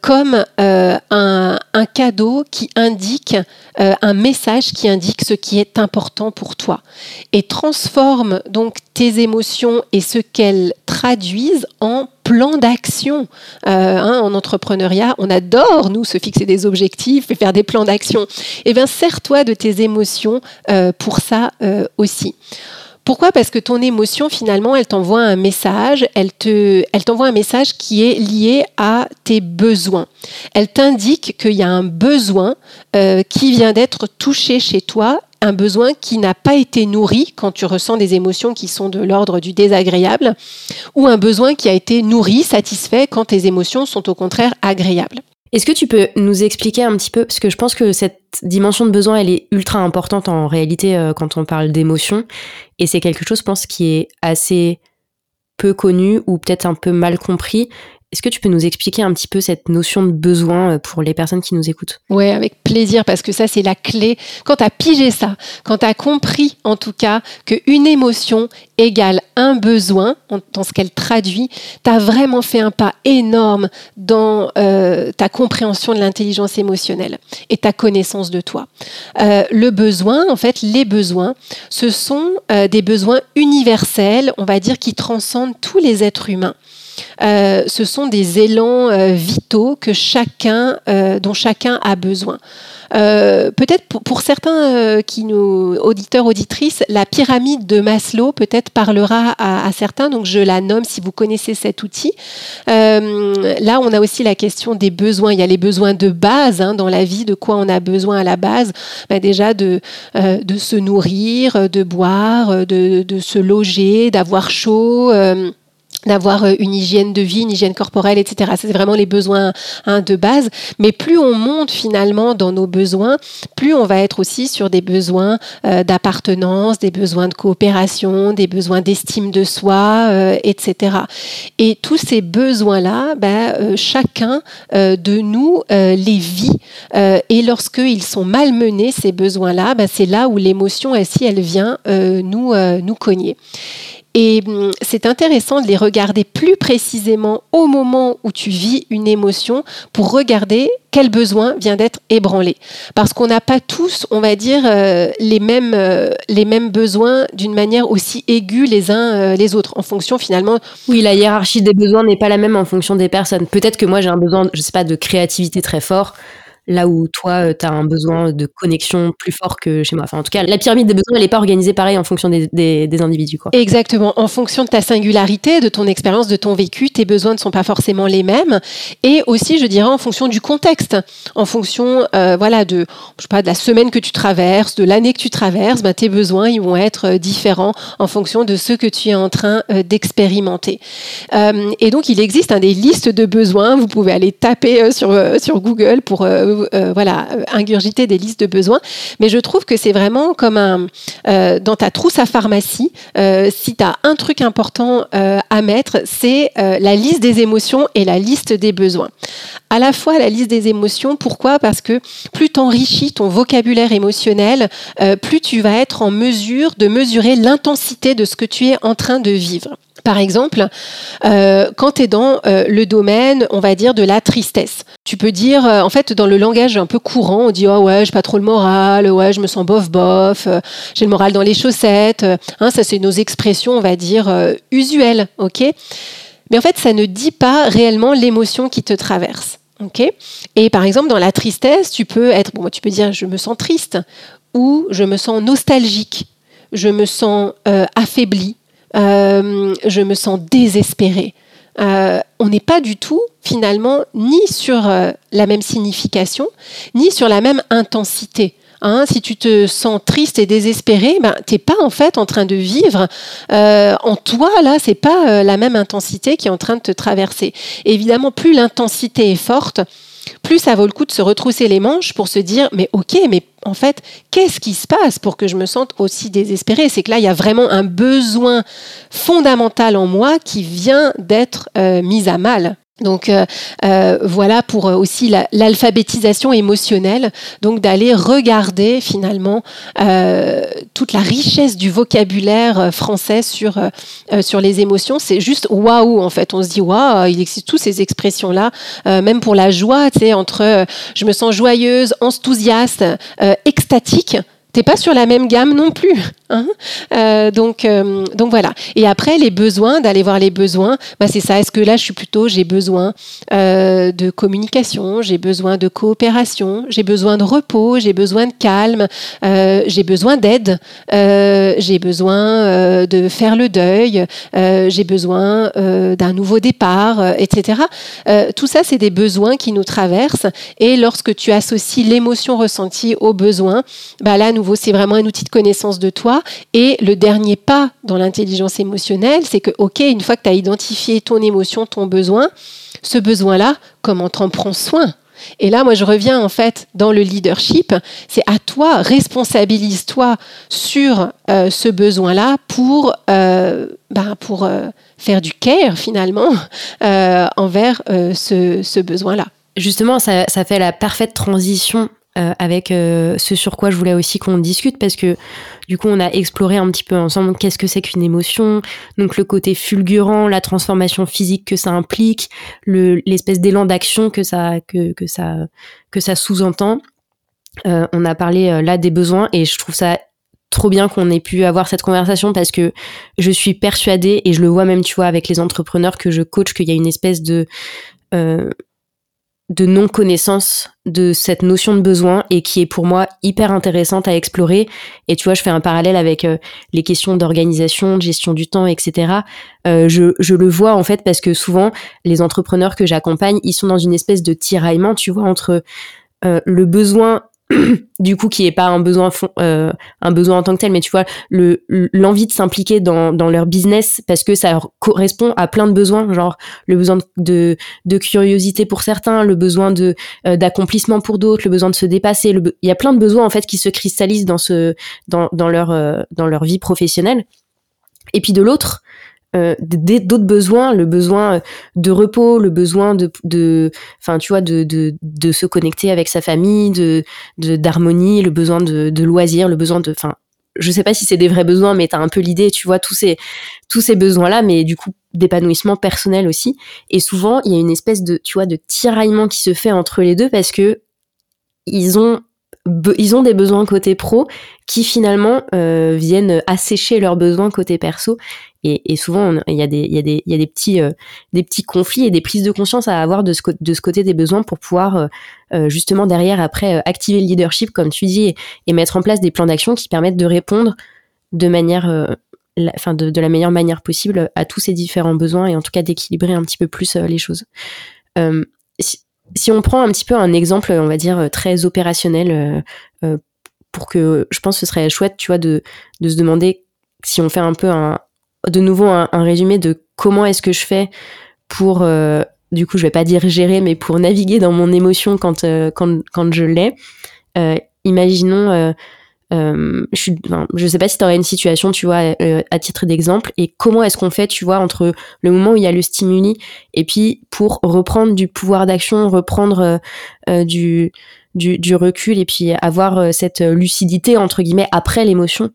comme un, un, cadeau qui indique un message qui indique ce qui est important pour toi. Et transforme donc tes émotions et ce qu'elles traduisent en plan d'action. Euh, hein, en entrepreneuriat, on adore, nous, se fixer des objectifs et faire des plans d'action. Eh bien, sers-toi de tes émotions euh, pour ça euh, aussi. Pourquoi? Parce que ton émotion, finalement, elle t'envoie un message, elle, te, elle t'envoie un message qui est lié à tes besoins. Elle t'indique qu'il y a un besoin qui vient d'être touché chez toi un besoin qui n'a pas été nourri quand tu ressens des émotions qui sont de l'ordre du désagréable, ou un besoin qui a été nourri, satisfait quand tes émotions sont au contraire agréables. Est-ce que tu peux nous expliquer un petit peu, parce que je pense que cette dimension de besoin, elle est ultra importante en réalité euh, quand on parle d'émotion, et c'est quelque chose, je pense, qui est assez peu connu ou peut-être un peu mal compris. Est-ce que tu peux nous expliquer un petit peu cette notion de besoin euh, pour les personnes qui nous écoutent? Oui, avec plaisir, parce que ça, c'est la clé. Quand tu as pigé ça, quand tu as compris, en tout cas, qu'une émotion égale un besoin, dans ce qu'elle traduit, tu as vraiment fait un pas énorme dans euh, ta compréhension de l'intelligence émotionnelle et ta connaissance de toi. Euh, le besoin, en fait, les besoins, ce sont des besoins universels, on va dire, qui transcendent tous les êtres humains. Euh, ce sont des élans euh, vitaux que chacun, euh, dont chacun a besoin. peut-être pour, certains qui nous auditeurs auditrices, la pyramide de Maslow peut-être parlera à, certains. Donc je la nomme si vous connaissez cet outil. là, on a aussi la question des besoins. Il y a les besoins de base hein, dans la vie, de quoi on a besoin à la base. Bah, déjà de de se nourrir, de boire, de, de se loger, d'avoir chaud d'avoir euh, une hygiène de vie, une hygiène corporelle, etc. C'est vraiment les besoins hein, de base. Mais plus on monte finalement dans nos besoins, plus on va être aussi sur des besoins euh, d'appartenance, des besoins de coopération, des besoins d'estime de soi, euh, etc. Et tous ces besoins-là, ben, chacun de nous les vit. et lorsqu'ils sont malmenés, ces besoins-là, ben, c'est là où l'émotion, elle, si elle vient nous, nous cogner. Et hum, c'est intéressant de les regarder plus précisément au moment où tu vis une émotion pour regarder quel besoin vient d'être ébranlé. Parce qu'on n'a pas tous, on va dire, euh, les, mêmes, euh, les mêmes besoins d'une manière aussi aiguë les uns euh, les autres, en fonction finalement. Oui, la hiérarchie des besoins n'est pas la même en fonction des personnes. Peut-être que moi j'ai un besoin, je sais pas, de créativité très fort là où toi, euh, tu as un besoin de connexion plus fort que chez moi. Enfin, en tout cas, la pyramide des besoins, elle n'est pas organisée pareil en fonction des, des, individus. Quoi. Exactement. En fonction de ta singularité, de ton expérience, de ton vécu, tes besoins ne sont pas forcément les mêmes. Et aussi, je dirais, en fonction du contexte, en fonction euh, voilà, de, je sais pas, de la semaine que tu traverses, de l'année que tu traverses, ben, tes besoins ils vont être euh, différents en fonction de ce que tu es en train d'expérimenter. et donc, il existe des listes de besoins. Vous pouvez aller taper sur, sur Google pour euh, voilà, euh, ingurgiter des listes de besoins. Mais je trouve que c'est vraiment comme euh, dans ta trousse à pharmacie. si tu as un truc important à mettre, c'est la liste des émotions et la liste des besoins. À la fois la liste des émotions, pourquoi? Parce que plus tu enrichis ton vocabulaire émotionnel, plus tu vas être en mesure de mesurer l'intensité de ce que tu es en train de vivre. Par exemple, euh, quand tu es dans euh, le domaine, on va dire, de la tristesse, tu peux dire, euh, en fait, dans le langage un peu courant, on dit, oh ouais, j'ai pas trop le moral, ouais, je me sens bof bof, j'ai le moral dans les chaussettes. Hein, ça, c'est nos expressions, on va dire, usuelles, ok? Mais en fait, ça ne dit pas réellement l'émotion qui te traverse. ok? Et par exemple, dans la tristesse, tu peux être, bon, tu peux dire, je me sens triste, ou je me sens nostalgique, je me sens affaibli, euh, je me sens désespérée. Euh, on n'est pas du tout finalement ni sur euh, la même signification, ni sur la même intensité. Hein. si tu te sens triste et désespéré, ben, tu n'es pas en fait en train de vivre en toi, là, c'est pas la même intensité qui est en train de te traverser. évidemment, plus l'intensité est forte, plus ça vaut le coup de se retrousser les manches pour se dire mais ok, mais en fait, qu'est-ce qui se passe pour que je me sente aussi désespérée? C'est que là, il y a vraiment un besoin fondamental en moi qui vient d'être euh, mis à mal. Donc euh, euh, voilà pour euh, aussi l'alphabétisation émotionnelle, donc d'aller regarder finalement toute la richesse du vocabulaire français sur, sur les émotions. C'est juste waouh en fait. On se dit waouh, il existe toutes ces expressions là, même pour la joie, tu sais, entre je me sens joyeuse, enthousiaste, extatique t'es pas sur la même gamme non plus. Hein euh, donc, euh, donc voilà. Et après, les besoins, d'aller voir les besoins, bah c'est ça. Est-ce que là, je suis plutôt, j'ai besoin euh, de communication, j'ai besoin de coopération, j'ai besoin de repos, j'ai besoin de calme, j'ai besoin d'aide, j'ai besoin de faire le deuil, j'ai besoin d'un nouveau départ, etc. tout ça, c'est des besoins qui nous traversent. Et lorsque tu associes l'émotion ressentie aux besoins, bah là, nous c'est vraiment un outil de connaissance de toi. Et le dernier pas dans l'intelligence émotionnelle, c'est que, OK, une fois que tu as identifié ton émotion, ton besoin, ce besoin-là, comment t'en prends soin? Et là, moi, je reviens en fait dans le leadership. C'est à toi, responsabilise-toi sur euh, ce besoin-là pour, euh, ben, pour euh, faire du care finalement envers ce, ce besoin-là. Justement, ça, ça, fait la parfaite transition avec ce sur quoi je voulais aussi qu'on discute parce que du coup on a exploré un petit peu ensemble qu'est-ce que c'est qu'une émotion, donc le côté fulgurant, la transformation physique que ça implique, l'espèce d'élan d'action que ça que, que ça que ça sous-entend. Euh, on a parlé là des besoins et je trouve ça trop bien qu'on ait pu avoir cette conversation parce que je suis persuadée et je le vois même tu vois avec les entrepreneurs que je coach qu'il y a une espèce de de non-connaissance de cette notion de besoin et qui est pour moi hyper intéressante à explorer. Et tu vois, je fais un parallèle avec euh, les questions d'organisation, de gestion du temps, etc. Euh, je, je, le vois en fait parce que souvent, les entrepreneurs que j'accompagne, ils sont dans une espèce de tiraillement, tu vois, entre euh, le besoin du coup qui est pas un besoin euh, un besoin en tant que tel mais tu vois le l'envie de s'impliquer dans, dans leur business parce que ça correspond à plein de besoins genre le besoin de de curiosité pour certains le besoin de euh, d'accomplissement pour d'autres le besoin de se dépasser il y a plein de besoins en fait qui se cristallisent dans ce dans dans leur euh, dans leur vie professionnelle. Et puis de l'autre euh, d'autres besoins, le besoin de repos, le besoin de, de, enfin tu vois, de, de, de se connecter avec sa famille, de, d'harmonie, le besoin de, de loisirs, le besoin de, enfin, je sais pas si c'est des vrais besoins, mais t'as un peu l'idée, tu vois, tous ces, tous ces besoins-là, mais du coup d'épanouissement personnel aussi. Et souvent, il y a une espèce de, tu vois, de tiraillement qui se fait entre les deux parce que ils ont ils ont des besoins côté pro qui finalement euh, viennent assécher leurs besoins côté perso et, souvent, il y a des, y y a des petits, euh, des petits conflits et des prises de conscience à avoir de ce, côté des besoins pour pouvoir euh, euh, justement derrière après activer le leadership, comme tu dis, et, mettre en place des plans d'action qui permettent de répondre de manière, enfin de, de, la meilleure manière possible à tous ces différents besoins et en tout cas d'équilibrer un petit peu plus les choses. Si, on prend un petit peu un exemple, on va dire très opérationnel, pour que je pense que ce serait chouette, tu vois, de, de se demander si on fait un peu un, de nouveau un, résumé de comment est-ce que je fais pour, euh, du coup, je vais pas dire gérer, mais pour naviguer dans mon émotion quand, euh, quand, quand je l'ai. Euh, je, suis, sais pas si tu aurais une situation, tu vois, à titre d'exemple, et comment est-ce qu'on fait, tu vois, entre le moment où il y a le stimuli et puis pour reprendre du pouvoir d'action, reprendre du, du, du, recul et puis avoir cette lucidité, entre guillemets, après l'émotion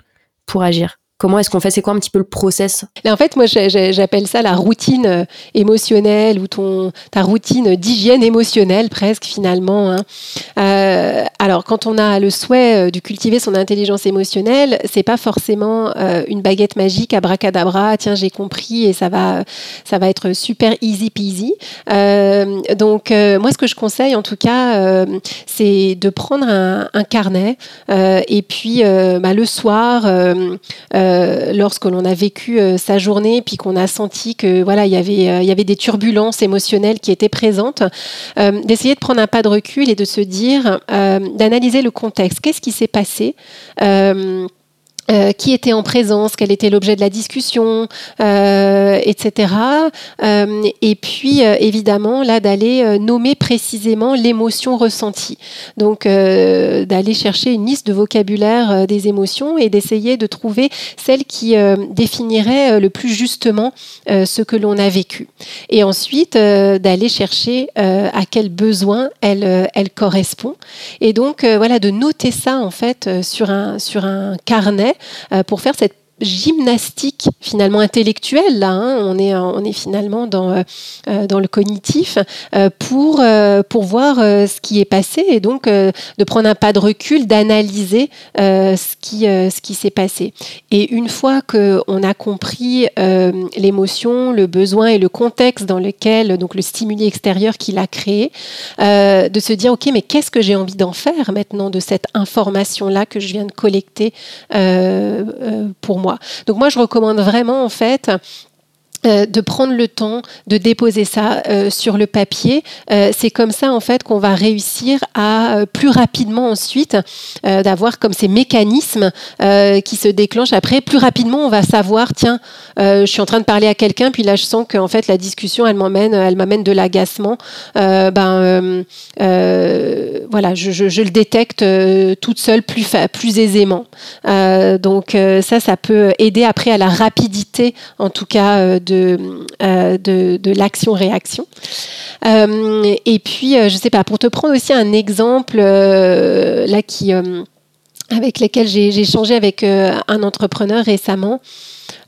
pour agir? Comment est-ce qu'on fait? C'est quoi un petit peu le process? En fait, moi, j'appelle ça la routine euh, émotionnelle ou ton, ta routine d'hygiène émotionnelle, presque finalement. Hein. Euh, alors, quand on a le souhait euh, de cultiver son intelligence émotionnelle, c'est pas forcément une baguette magique à bracadabra. Tiens, j'ai compris et ça va, ça va être super easy peasy. donc, moi, ce que je conseille, en tout cas, c'est de prendre un, carnet et puis bah, le soir. Euh, lorsque l'on a vécu euh, sa journée, puis qu'on a senti que voilà, il y avait, euh, il y avait des turbulences émotionnelles qui étaient présentes, d'essayer de prendre un pas de recul et de se dire, d'analyser le contexte. Qu'est-ce qui s'est passé euh, qui était en présence, quel était l'objet de la discussion, euh, etc. Euh, et puis, évidemment, là, d'aller nommer précisément l'émotion ressentie. Donc, d'aller chercher une liste de vocabulaire des émotions et d'essayer de trouver celle qui définirait le plus justement ce que l'on a vécu. Et ensuite, d'aller chercher à quel besoin elle, elle correspond. Et donc, voilà, de noter ça, en fait, sur un, sur un carnet euh, pour faire cette gymnastique finalement intellectuelle là hein. on est on est finalement dans euh, euh, dans le cognitif euh, pour pour voir ce qui est passé et donc de prendre un pas de recul d'analyser ce qui ce qui s'est passé et une fois que on a compris l'émotion le besoin et le contexte dans lequel donc le stimuli extérieur qu'il a créé de se dire ok mais qu'est-ce que j'ai envie d'en faire maintenant de cette information là que je viens de collecter pour moi? Donc moi, je recommande vraiment en fait de prendre le temps de déposer ça euh, sur le papier. Euh, c'est comme ça en fait qu'on va réussir à plus rapidement ensuite d'avoir comme ces mécanismes qui se déclenchent après. Plus rapidement, on va savoir tiens, je suis en train de parler à quelqu'un, puis là je sens qu'en fait la discussion elle m'emmène, elle m'amène de l'agacement. ben voilà, je, le détecte toute seule plus plus aisément. donc ça, ça peut aider après à la rapidité en tout cas euh, de, l'action-réaction. Euh, et puis, euh, je sais pas, pour te prendre aussi un exemple avec lequel j'ai échangé avec un entrepreneur récemment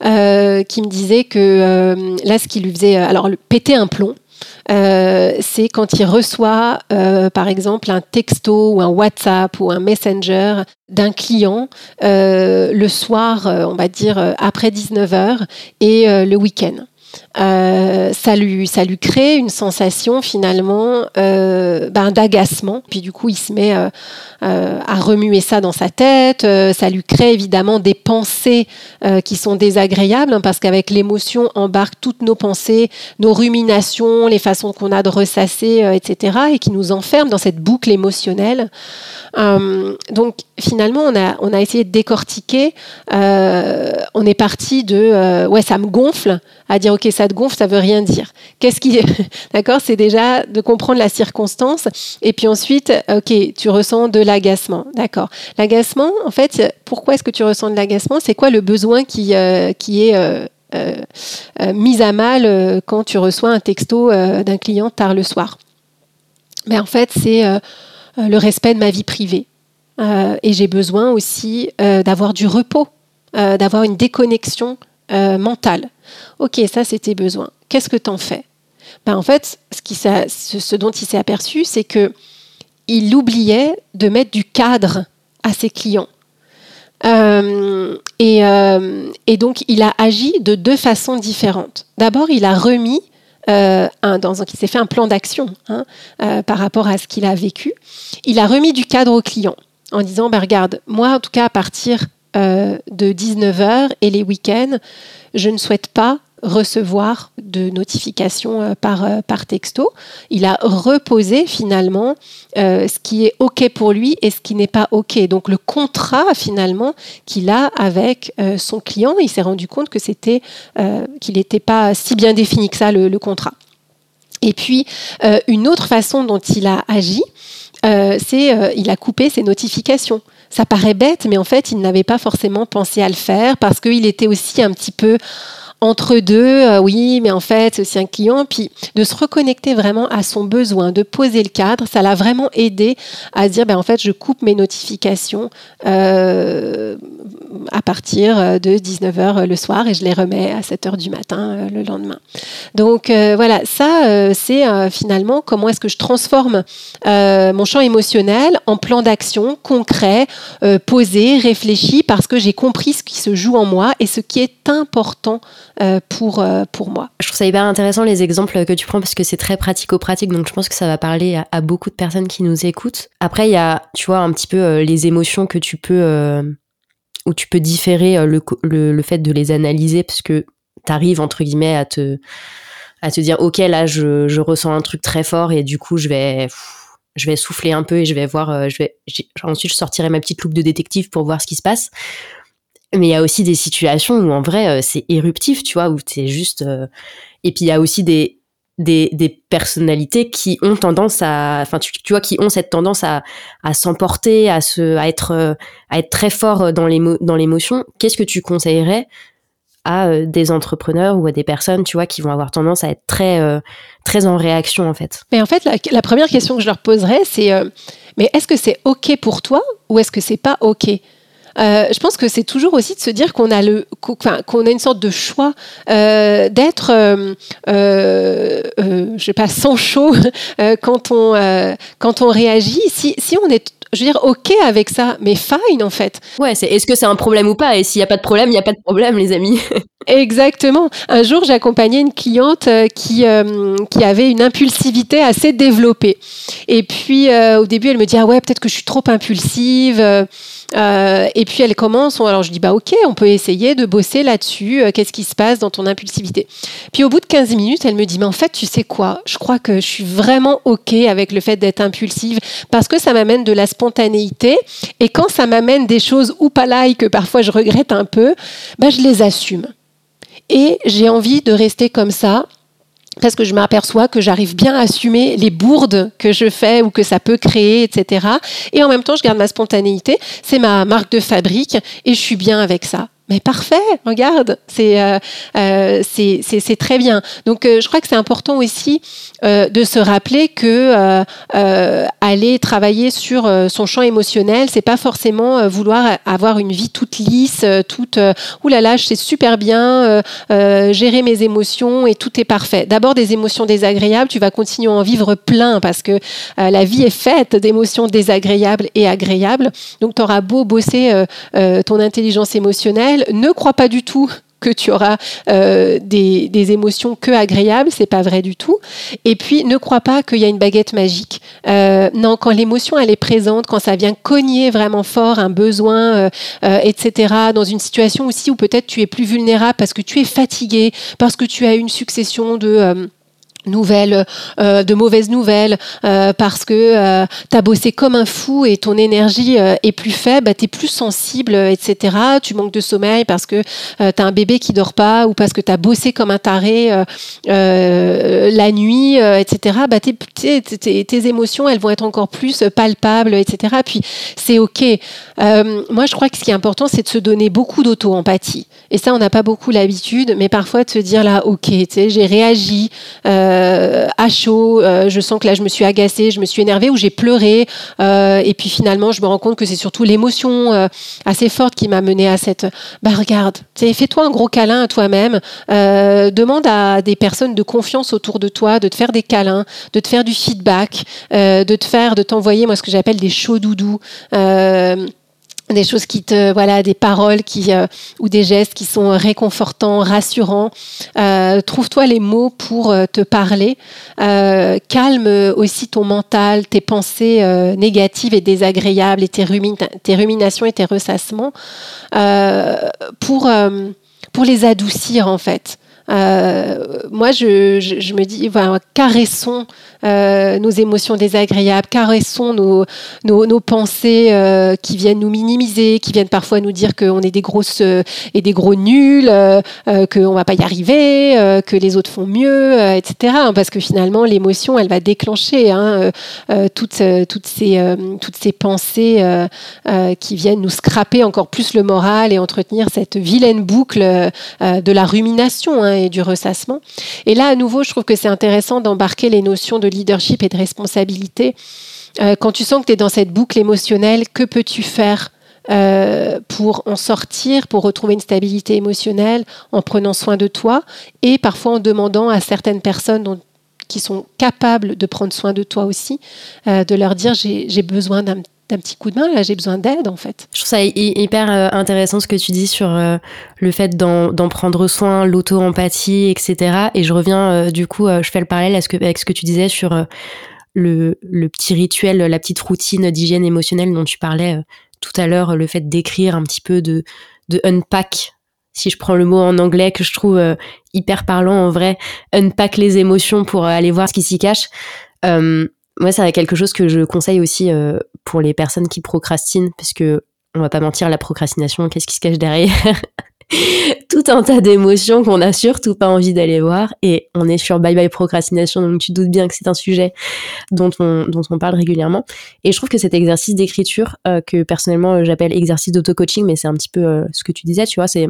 qui me disait que là, ce qui lui faisait alors péter un plomb, c'est quand il reçoit, par exemple, un texto ou un WhatsApp ou un Messenger d'un client le soir, on va dire après 19h et le week-end. Euh, ça, lui, ça lui crée une sensation finalement euh, ben, d'agacement. Puis du coup, il se met euh, à remuer ça dans sa tête. ça lui crée évidemment des pensées qui sont désagréables hein, parce qu'avec l'émotion embarque toutes nos pensées, nos ruminations, les façons qu'on a de ressasser, etc. et qui nous enferment dans cette boucle émotionnelle. donc finalement, on a, on a essayé de décortiquer. on est parti de ouais, ça me gonfle à dire ok, ça te gonfle, ça veut rien dire. Qu'est-ce qui, d'accord, c'est déjà de comprendre la circonstance, et puis ensuite, ok, tu ressens de l'agacement, d'accord. L'agacement, en fait, pourquoi est-ce que tu ressens de l'agacement? C'est quoi le besoin qui euh, qui est euh, euh, mis à mal quand tu reçois un texto d'un client tard le soir? Mais ben, en fait, c'est le respect de ma vie privée. Et j'ai besoin aussi d'avoir du repos, d'avoir une déconnexion mentale. Ok, ça c'était besoin. Qu'est-ce que tu en fais? Ben, En fait, ce, dont il s'est aperçu, c'est que il oubliait de mettre du cadre à ses clients. Euh, euh, et, donc, il a agi de deux façons différentes. D'abord, il a remis, euh, un, il s'est fait un plan d'action hein, par rapport à ce qu'il a vécu. Il a remis du cadre au client en disant, ben, regarde, moi, en tout cas, à partir de 19h et les week-ends, je ne souhaite pas recevoir de notifications euh, par, euh, par texto. Il a reposé finalement euh, ce qui est OK pour lui et ce qui n'est pas OK. Donc le contrat finalement qu'il a avec son client, il s'est rendu compte que c'était qu'il n'était pas si bien défini que ça le contrat. Et puis une autre façon dont il a agi, c'est il a coupé ses notifications. Ça paraît bête, mais en fait, il n'avait pas forcément pensé à le faire parce qu'il était aussi un petit peu entre deux, euh, oui, mais en fait, c'est aussi un client. Puis de se reconnecter vraiment à son besoin, de poser le cadre, ça l'a vraiment aidé à dire, ben, en fait, je coupe mes notifications euh, à partir de 19h le soir et je les remets à 7h du matin euh, le lendemain. Donc voilà, ça, c'est finalement comment est-ce que je transforme mon champ émotionnel en plan d'action concret, posé, réfléchi, parce que j'ai compris ce qui se joue en moi et ce qui est important euh, pour, euh, pour moi. Je trouve ça hyper intéressant les exemples que tu prends parce que c'est très pratico-pratique, donc je pense que ça va parler à, beaucoup de personnes qui nous écoutent. Après, il y a, tu vois, un petit peu euh, les émotions que tu peux, où tu peux différer le, le, fait de les analyser parce que tu arrives, entre guillemets, à te, à te dire, ok, là, je, je ressens un truc très fort et du coup, je vais... je vais souffler un peu et je vais voir, je vais, ensuite je sortirai ma petite loupe de détective pour voir ce qui se passe. Mais il y a aussi des situations où en vrai c'est éruptif, tu vois, où c'est juste. Et puis il y a aussi des des, personnalités qui ont tendance à, enfin tu, tu, vois, qui ont cette tendance à, à s'emporter, à se, à être, à être très fort dans les dans l'émotion. Qu'est-ce que tu conseillerais à euh, des entrepreneurs ou à des personnes, tu vois, qui vont avoir tendance à être très, euh, très en réaction en fait? Mais en fait, la, première question que je leur poserais, c'est, euh, mais est-ce que c'est ok pour toi ou est-ce que c'est pas ok? Euh, je pense que c'est toujours aussi de se dire qu'on a le, qu'on a une sorte de choix euh, d'être, euh, je sais pas, sans chaud quand on quand on réagit. Si, si on est je veux dire, ok avec ça, mais fine en fait. Ouais, c'est est-ce que c'est un problème ou pas? Et s'il n'y a pas de problème, il n'y a pas de problème, les amis. Exactement. Un jour, j'accompagnais une cliente euh, qui, euh, qui avait une impulsivité assez développée. Et puis, euh, au début, elle me dit Ah ouais, peut-être que je suis trop impulsive. Et puis, elle commence. Alors, je dis Bah, ok, on peut essayer de bosser là-dessus. Qu'est-ce qui se passe dans ton impulsivité? Puis, au bout de 15 minutes, elle me dit Mais en fait, tu sais quoi? Je crois que je suis vraiment ok avec le fait d'être impulsive parce que ça m'amène de la spontanéité. Et quand ça m'amène des choses ou pas là que parfois je regrette un peu, bah, je les assume. Et j'ai envie de rester comme ça parce que je m'aperçois que j'arrive bien à assumer les bourdes que je fais ou que ça peut créer, etc. Et en même temps, je garde ma spontanéité. C'est ma marque de fabrique et je suis bien avec ça. Mais parfait, regarde, c'est euh, euh c'est très bien. Donc euh, je crois que c'est important aussi euh, de se rappeler que aller travailler sur son champ émotionnel, c'est pas forcément vouloir avoir une vie toute lisse, toute oulala, là là, je sais super bien gérer mes émotions et tout est parfait. D'abord des émotions désagréables, tu vas continuer à en vivre plein parce que la vie est faite d'émotions désagréables et agréables. Donc tu auras beau bosser ton intelligence émotionnelle ne crois pas du tout que tu auras euh, des, émotions que agréables, c'est pas vrai du tout. Et puis ne crois pas qu'il y a une baguette magique. Euh, non, quand l'émotion elle est présente, quand ça vient cogner vraiment fort un besoin, euh, etc. Dans une situation aussi où peut-être tu es plus vulnérable parce que tu es fatigué, parce que tu as une succession de nouvelles, euh, de mauvaises nouvelles, euh, parce que euh, tu as bossé comme un fou et ton énergie est plus faible, bah, tu es plus sensible, etc. Tu manques de sommeil parce que tu as un bébé qui dort pas ou parce que tu as bossé comme un taré la nuit, etc. Bah, tes émotions, elles vont être encore plus palpables, etc. Puis c'est OK. moi, je crois que ce qui est important, c'est de se donner beaucoup d'auto-empathie. Et ça, on n'a pas beaucoup l'habitude, mais parfois de se dire là, OK, j'ai réagi. Euh, à chaud, euh, je sens que là je me suis agacée, je me suis énervée ou j'ai pleuré. Euh, et puis finalement, je me rends compte que c'est surtout l'émotion assez forte qui m'a menée à cette. Bah regarde, fais-toi un gros câlin à toi-même. demande à des personnes de confiance autour de toi de te faire des câlins, de te faire du feedback, de te faire, de t'envoyer moi ce que j'appelle des chauds doudous des choses qui te voilà des paroles qui euh, ou des gestes qui sont réconfortants rassurants. Euh, trouve-toi les mots pour euh, te parler. Calme aussi ton mental tes pensées négatives et désagréables et tes, tes, ruminations et tes ressassements pour pour les adoucir en fait moi, je, me dis, voilà, caressons euh, nos émotions désagréables, caressons nos, nos, pensées euh, qui viennent nous minimiser, qui viennent parfois nous dire qu'on est des grosses euh, et des gros nuls, euh, qu'on va pas y arriver, que les autres font mieux, etc. Parce que finalement, l'émotion, elle va déclencher hein, toutes, toutes, ces, toutes ces pensées qui viennent nous scraper encore plus le moral et entretenir cette vilaine boucle de la rumination hein, et du ressassement. Et là, à nouveau, je trouve que c'est intéressant d'embarquer les notions de leadership et de responsabilité. Euh, quand tu sens que tu es dans cette boucle émotionnelle, que peux-tu faire euh, pour en sortir, pour retrouver une stabilité émotionnelle en prenant soin de toi et parfois en demandant à certaines personnes qui sont capables de prendre soin de toi aussi, euh, de leur dire j'ai besoin d'un d'un petit coup de main, là j'ai besoin d'aide en fait. Je trouve ça hyper euh, intéressant ce que tu dis sur euh, le fait d'en prendre soin, l'auto-empathie, etc. Et je reviens euh, du coup, je fais le parallèle avec ce que, tu disais sur le, petit rituel, la petite routine d'hygiène émotionnelle dont tu parlais tout à l'heure, le fait d'écrire un petit peu de, unpack. Si je prends le mot en anglais que je trouve hyper parlant en vrai, unpack les émotions pour aller voir ce qui s'y cache moi, c'est quelque chose que je conseille aussi euh, pour les personnes qui procrastinent, parce que on va pas mentir, la procrastination, qu'est-ce qui se cache derrière tout un tas d'émotions qu'on a surtout pas envie d'aller voir et on est sur bye bye procrastination donc tu doutes bien que c'est un sujet dont on, dont on parle régulièrement. Et je trouve que cet exercice d'écriture euh, que personnellement j'appelle exercice d'auto-coaching mais c'est un petit peu euh, ce que tu disais tu vois c'est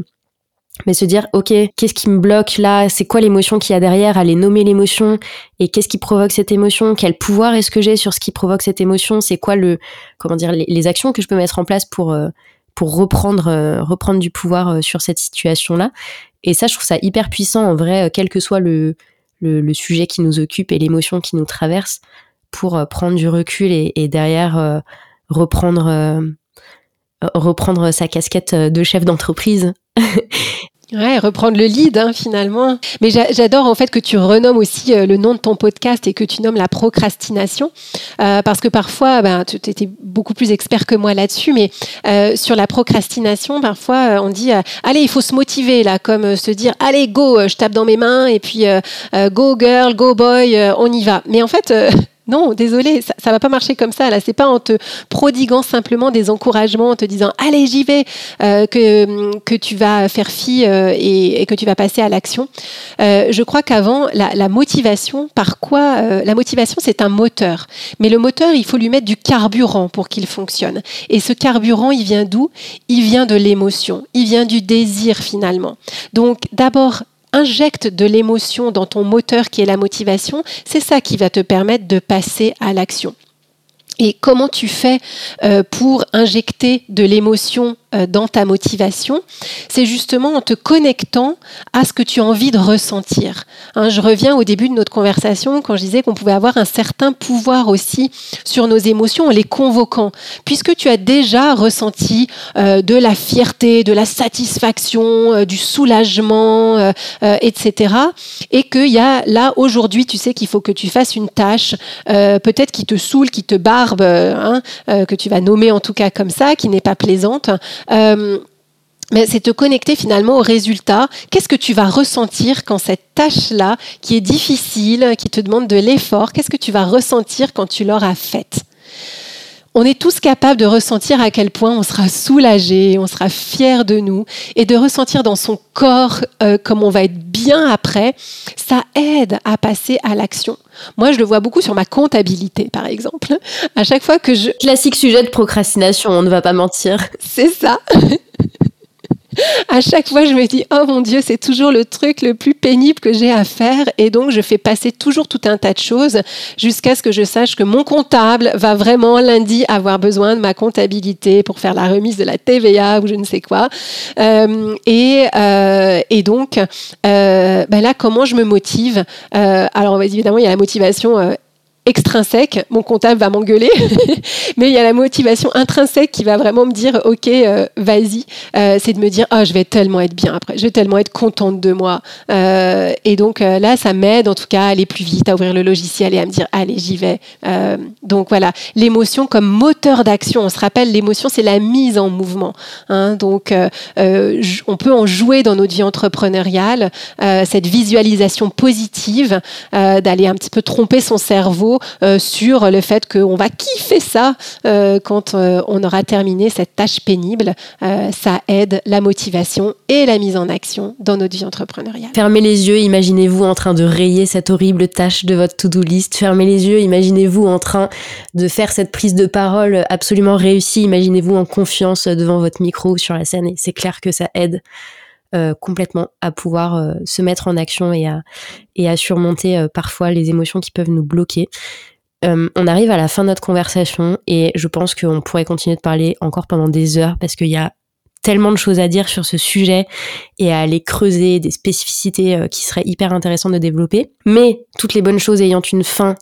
mais se dire ok qu'est-ce qui me bloque là? C'est quoi l'émotion qu'il y a derrière? Aller nommer l'émotion. Et qu'est-ce qui provoque cette émotion? Quel pouvoir est-ce que j'ai sur ce qui provoque cette émotion? C'est quoi le comment dire les, actions que je peux mettre en place pour euh, pour reprendre euh, reprendre du pouvoir euh, sur cette situation là et ça je trouve ça hyper puissant en vrai quel que soit le le, sujet qui nous occupe et l'émotion qui nous traverse pour prendre du recul et, et derrière reprendre reprendre sa casquette de chef d'entreprise Ouais, reprendre le lead hein, finalement. Mais j'adore en fait que tu renommes aussi euh, le nom de ton podcast et que tu nommes la procrastination, euh, parce que parfois, ben, tu étais beaucoup plus expert que moi là-dessus, mais euh, sur la procrastination, parfois on dit allez, il faut se motiver là, comme se dire allez go, je tape dans mes mains et puis go girl, go boy, on y va. Mais en fait non, désolé, ça, ne va pas marcher comme ça. Là, c'est pas en te prodiguant simplement des encouragements, en te disant allez j'y vais, euh, que que tu vas faire fi euh, et, que tu vas passer à l'action. Euh, je crois qu'avant la, motivation, par quoi la motivation c'est un moteur, mais le moteur il faut lui mettre du carburant pour qu'il fonctionne. Et ce carburant il vient d'où? Il vient de l'émotion, il vient du désir finalement. Donc d'abord injecte de l'émotion dans ton moteur qui est la motivation, c'est ça qui va te permettre de passer à l'action. Et comment tu fais euh, pour injecter de l'émotion dans ta motivation, c'est justement en te connectant à ce que tu as envie de ressentir. Hein, je reviens au début de notre conversation quand je disais qu'on pouvait avoir un certain pouvoir aussi sur nos émotions en les convoquant. Puisque tu as déjà ressenti euh, de la fierté, de la satisfaction, euh, du soulagement, etc. Et qu'il y a là aujourd'hui, tu sais qu'il faut que tu fasses une tâche, peut-être qui te saoule, qui te barbe, hein, que tu vas nommer en tout cas comme ça, qui n'est pas plaisante. Euh, mais c'est te connecter finalement au résultat. Qu'est-ce que tu vas ressentir quand cette tâche-là, qui est difficile, qui te demande de l'effort, qu'est-ce que tu vas ressentir quand tu l'auras faite? On est tous capables de ressentir à quel point on sera soulagé, on sera fier de nous, et de ressentir dans son corps euh, comme on va être bien après, ça aide à passer à l'action. Moi, je le vois beaucoup sur ma comptabilité, par exemple. À chaque fois que je... Classique sujet de procrastination, on ne va pas mentir. C'est ça. à chaque fois, je me dis, oh mon Dieu, c'est toujours le truc le plus pénible que j'ai à faire. Et donc, je fais passer toujours tout un tas de choses jusqu'à ce que je sache que mon comptable va vraiment lundi avoir besoin de ma comptabilité pour faire la remise de la TVA ou je ne sais quoi. Euh, et, euh, et, donc, euh, ben là, comment je me motive? Alors, évidemment, il y a la motivation extrinsèque, mon comptable va m'engueuler, mais il y a la motivation intrinsèque qui va vraiment me dire, ok, euh, vas-y, euh, c'est de me dire, ah, je vais tellement être bien après, je vais tellement être contente de moi. Euh, et donc là, ça m'aide en tout cas à aller plus vite, à ouvrir le logiciel et à me dire, allez, j'y vais. donc voilà, l'émotion comme moteur d'action. On se rappelle, l'émotion, c'est la mise en mouvement. Hein. donc on peut en jouer dans notre vie entrepreneuriale, cette visualisation positive, d'aller un petit peu tromper son cerveau euh, sur le fait qu'on va kiffer ça euh, quand euh, on aura terminé cette tâche pénible. ça aide la motivation et la mise en action dans notre vie entrepreneuriale. Fermez les yeux, imaginez-vous en train de rayer cette horrible tâche de votre to-do list. Fermez les yeux, imaginez-vous en train de faire cette prise de parole absolument réussie. Imaginez-vous en confiance devant votre micro sur la scène et c'est clair que ça aide. Complètement à pouvoir se mettre en action et à, et à surmonter parfois les émotions qui peuvent nous bloquer. Euh, on arrive à la fin de notre conversation et je pense qu'on pourrait continuer de parler encore pendant des heures parce qu'il y a tellement de choses à dire sur ce sujet et à aller creuser des spécificités euh, qui seraient hyper intéressantes de développer. Mais toutes les bonnes choses ayant une fin,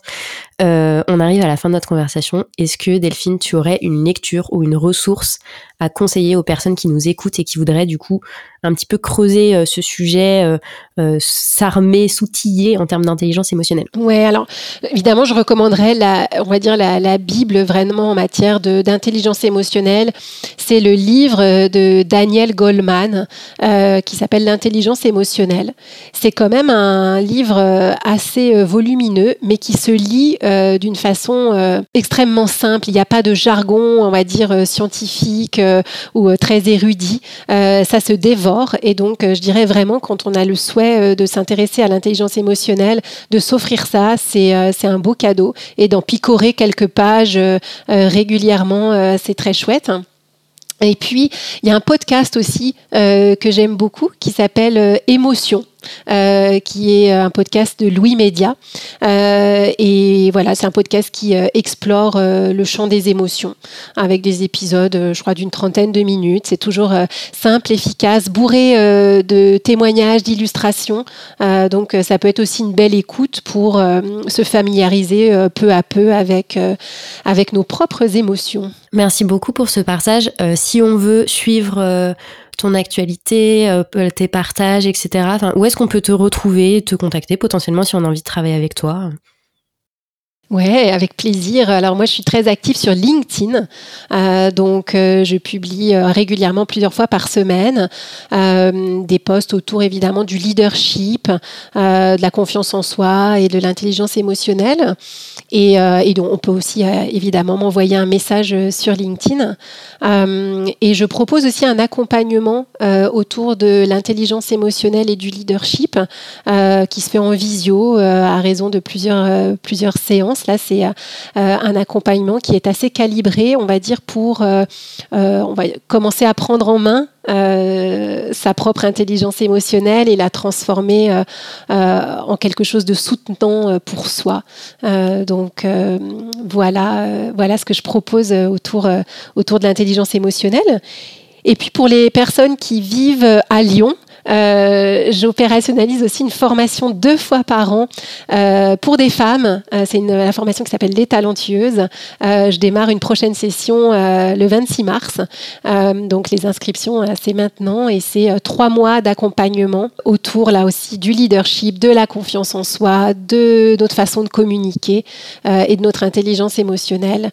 euh, on arrive à la fin de notre conversation. Est-ce que Delphine, tu aurais une lecture ou une ressource à conseiller aux personnes qui nous écoutent et qui voudraient du coup un petit peu creuser euh, ce sujet, euh, s'armer, s'outiller en termes d'intelligence émotionnelle? Ouais, alors évidemment, je recommanderais la, on va dire la, la Bible vraiment en matière d'intelligence émotionnelle. C'est le livre de Daniel Goleman qui s'appelle L'intelligence émotionnelle. C'est quand même un livre assez volumineux, mais qui se lit d'une façon extrêmement simple. Il n'y a pas de jargon, on va dire, scientifique ou très érudit. ça se dévore. Et donc, je dirais vraiment, quand on a le souhait de s'intéresser à l'intelligence émotionnelle, de s'offrir ça, c'est un beau cadeau. Et d'en picorer quelques pages régulièrement, c'est très chouette. Et puis, il y a un podcast aussi euh, que j'aime beaucoup qui s'appelle euh, Émotion. Euh, qui est un podcast de Louis Média. Euh, et voilà, c'est un podcast qui euh, explore le champ des émotions avec des épisodes, je crois, d'une trentaine de minutes. C'est toujours simple, efficace, bourré de témoignages, d'illustrations. donc, ça peut être aussi une belle écoute pour se familiariser peu à peu avec, avec nos propres émotions. Merci beaucoup pour ce partage. si on veut suivre ton actualité, euh, tes partages, etc. où est-ce qu'on peut te retrouver, te contacter potentiellement si on a envie de travailler avec toi? Ouais, avec plaisir. Alors moi, je suis très active sur LinkedIn, euh, donc euh, je publie euh, régulièrement plusieurs fois par semaine des posts autour évidemment du leadership, de la confiance en soi et de l'intelligence émotionnelle. Et, donc on peut aussi évidemment m'envoyer un message sur LinkedIn. et je propose aussi un accompagnement autour de l'intelligence émotionnelle et du leadership qui se fait en visio à raison de plusieurs séances Là, c'est euh, un accompagnement qui est assez calibré, on va dire, pour euh, euh, commencer à prendre en main sa propre intelligence émotionnelle et la transformer en quelque chose de soutenant pour soi. donc voilà, voilà ce que je propose autour, de l'intelligence émotionnelle. Et puis pour les personnes qui vivent à Lyon, euh, j'opérationnalise aussi une formation deux fois par an euh, pour des femmes. Euh, c'est une, la formation qui s'appelle Les Talentueuses. je démarre une prochaine session le 26 mars. donc les inscriptions, c'est maintenant et c'est trois mois d'accompagnement autour là aussi du leadership, de la confiance en soi, de notre façon de communiquer et de notre intelligence émotionnelle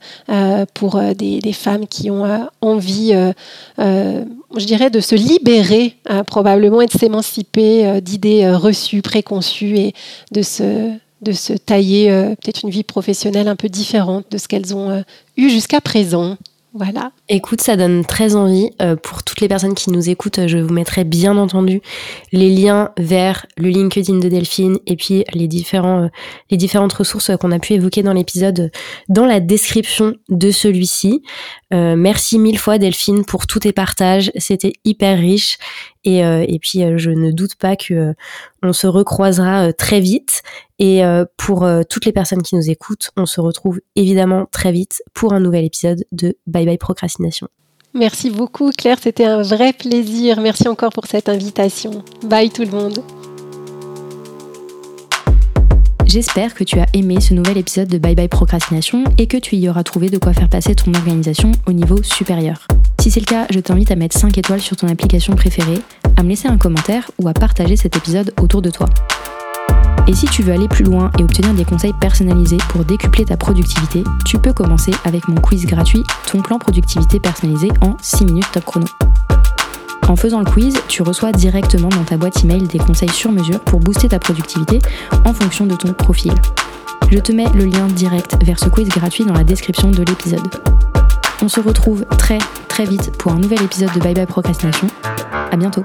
pour des, des, femmes qui ont envie, je dirais, de se libérer probablement de s'émanciper euh, d'idées euh, reçues, préconçues et de se, de se tailler euh, peut-être une vie professionnelle un peu différente de ce qu'elles ont eu jusqu'à présent. Voilà. Écoute, ça donne très envie. pour toutes les personnes qui nous écoutent, je vous mettrai bien entendu les liens vers le LinkedIn de Delphine et puis les, différents, les différentes ressources qu'on a pu évoquer dans l'épisode dans la description de celui-ci. merci mille fois Delphine pour tous tes partages. C'était hyper riche et, euh, et puis, euh, je ne doute pas que euh, on se recroisera très vite. Et pour toutes les personnes qui nous écoutent, on se retrouve évidemment très vite pour un nouvel épisode de Bye Bye Procrastination. Merci beaucoup Claire, c'était un vrai plaisir. Merci encore pour cette invitation. Bye tout le monde. J'espère que tu as aimé ce nouvel épisode de Bye Bye Procrastination et que tu y auras trouvé de quoi faire passer ton organisation au niveau supérieur. Si c'est le cas, je t'invite à mettre 5 étoiles sur ton application préférée, à me laisser un commentaire ou à partager cet épisode autour de toi. Et si tu veux aller plus loin et obtenir des conseils personnalisés pour décupler ta productivité, tu peux commencer avec mon quiz gratuit Ton plan productivité personnalisé en 6 minutes top chrono. En faisant le quiz, tu reçois directement dans ta boîte email des conseils sur mesure pour booster ta productivité en fonction de ton profil. Je te mets le lien direct vers ce quiz gratuit dans la description de l'épisode. On se retrouve très très vite pour un nouvel épisode de Bye Bye Procrastination. À bientôt.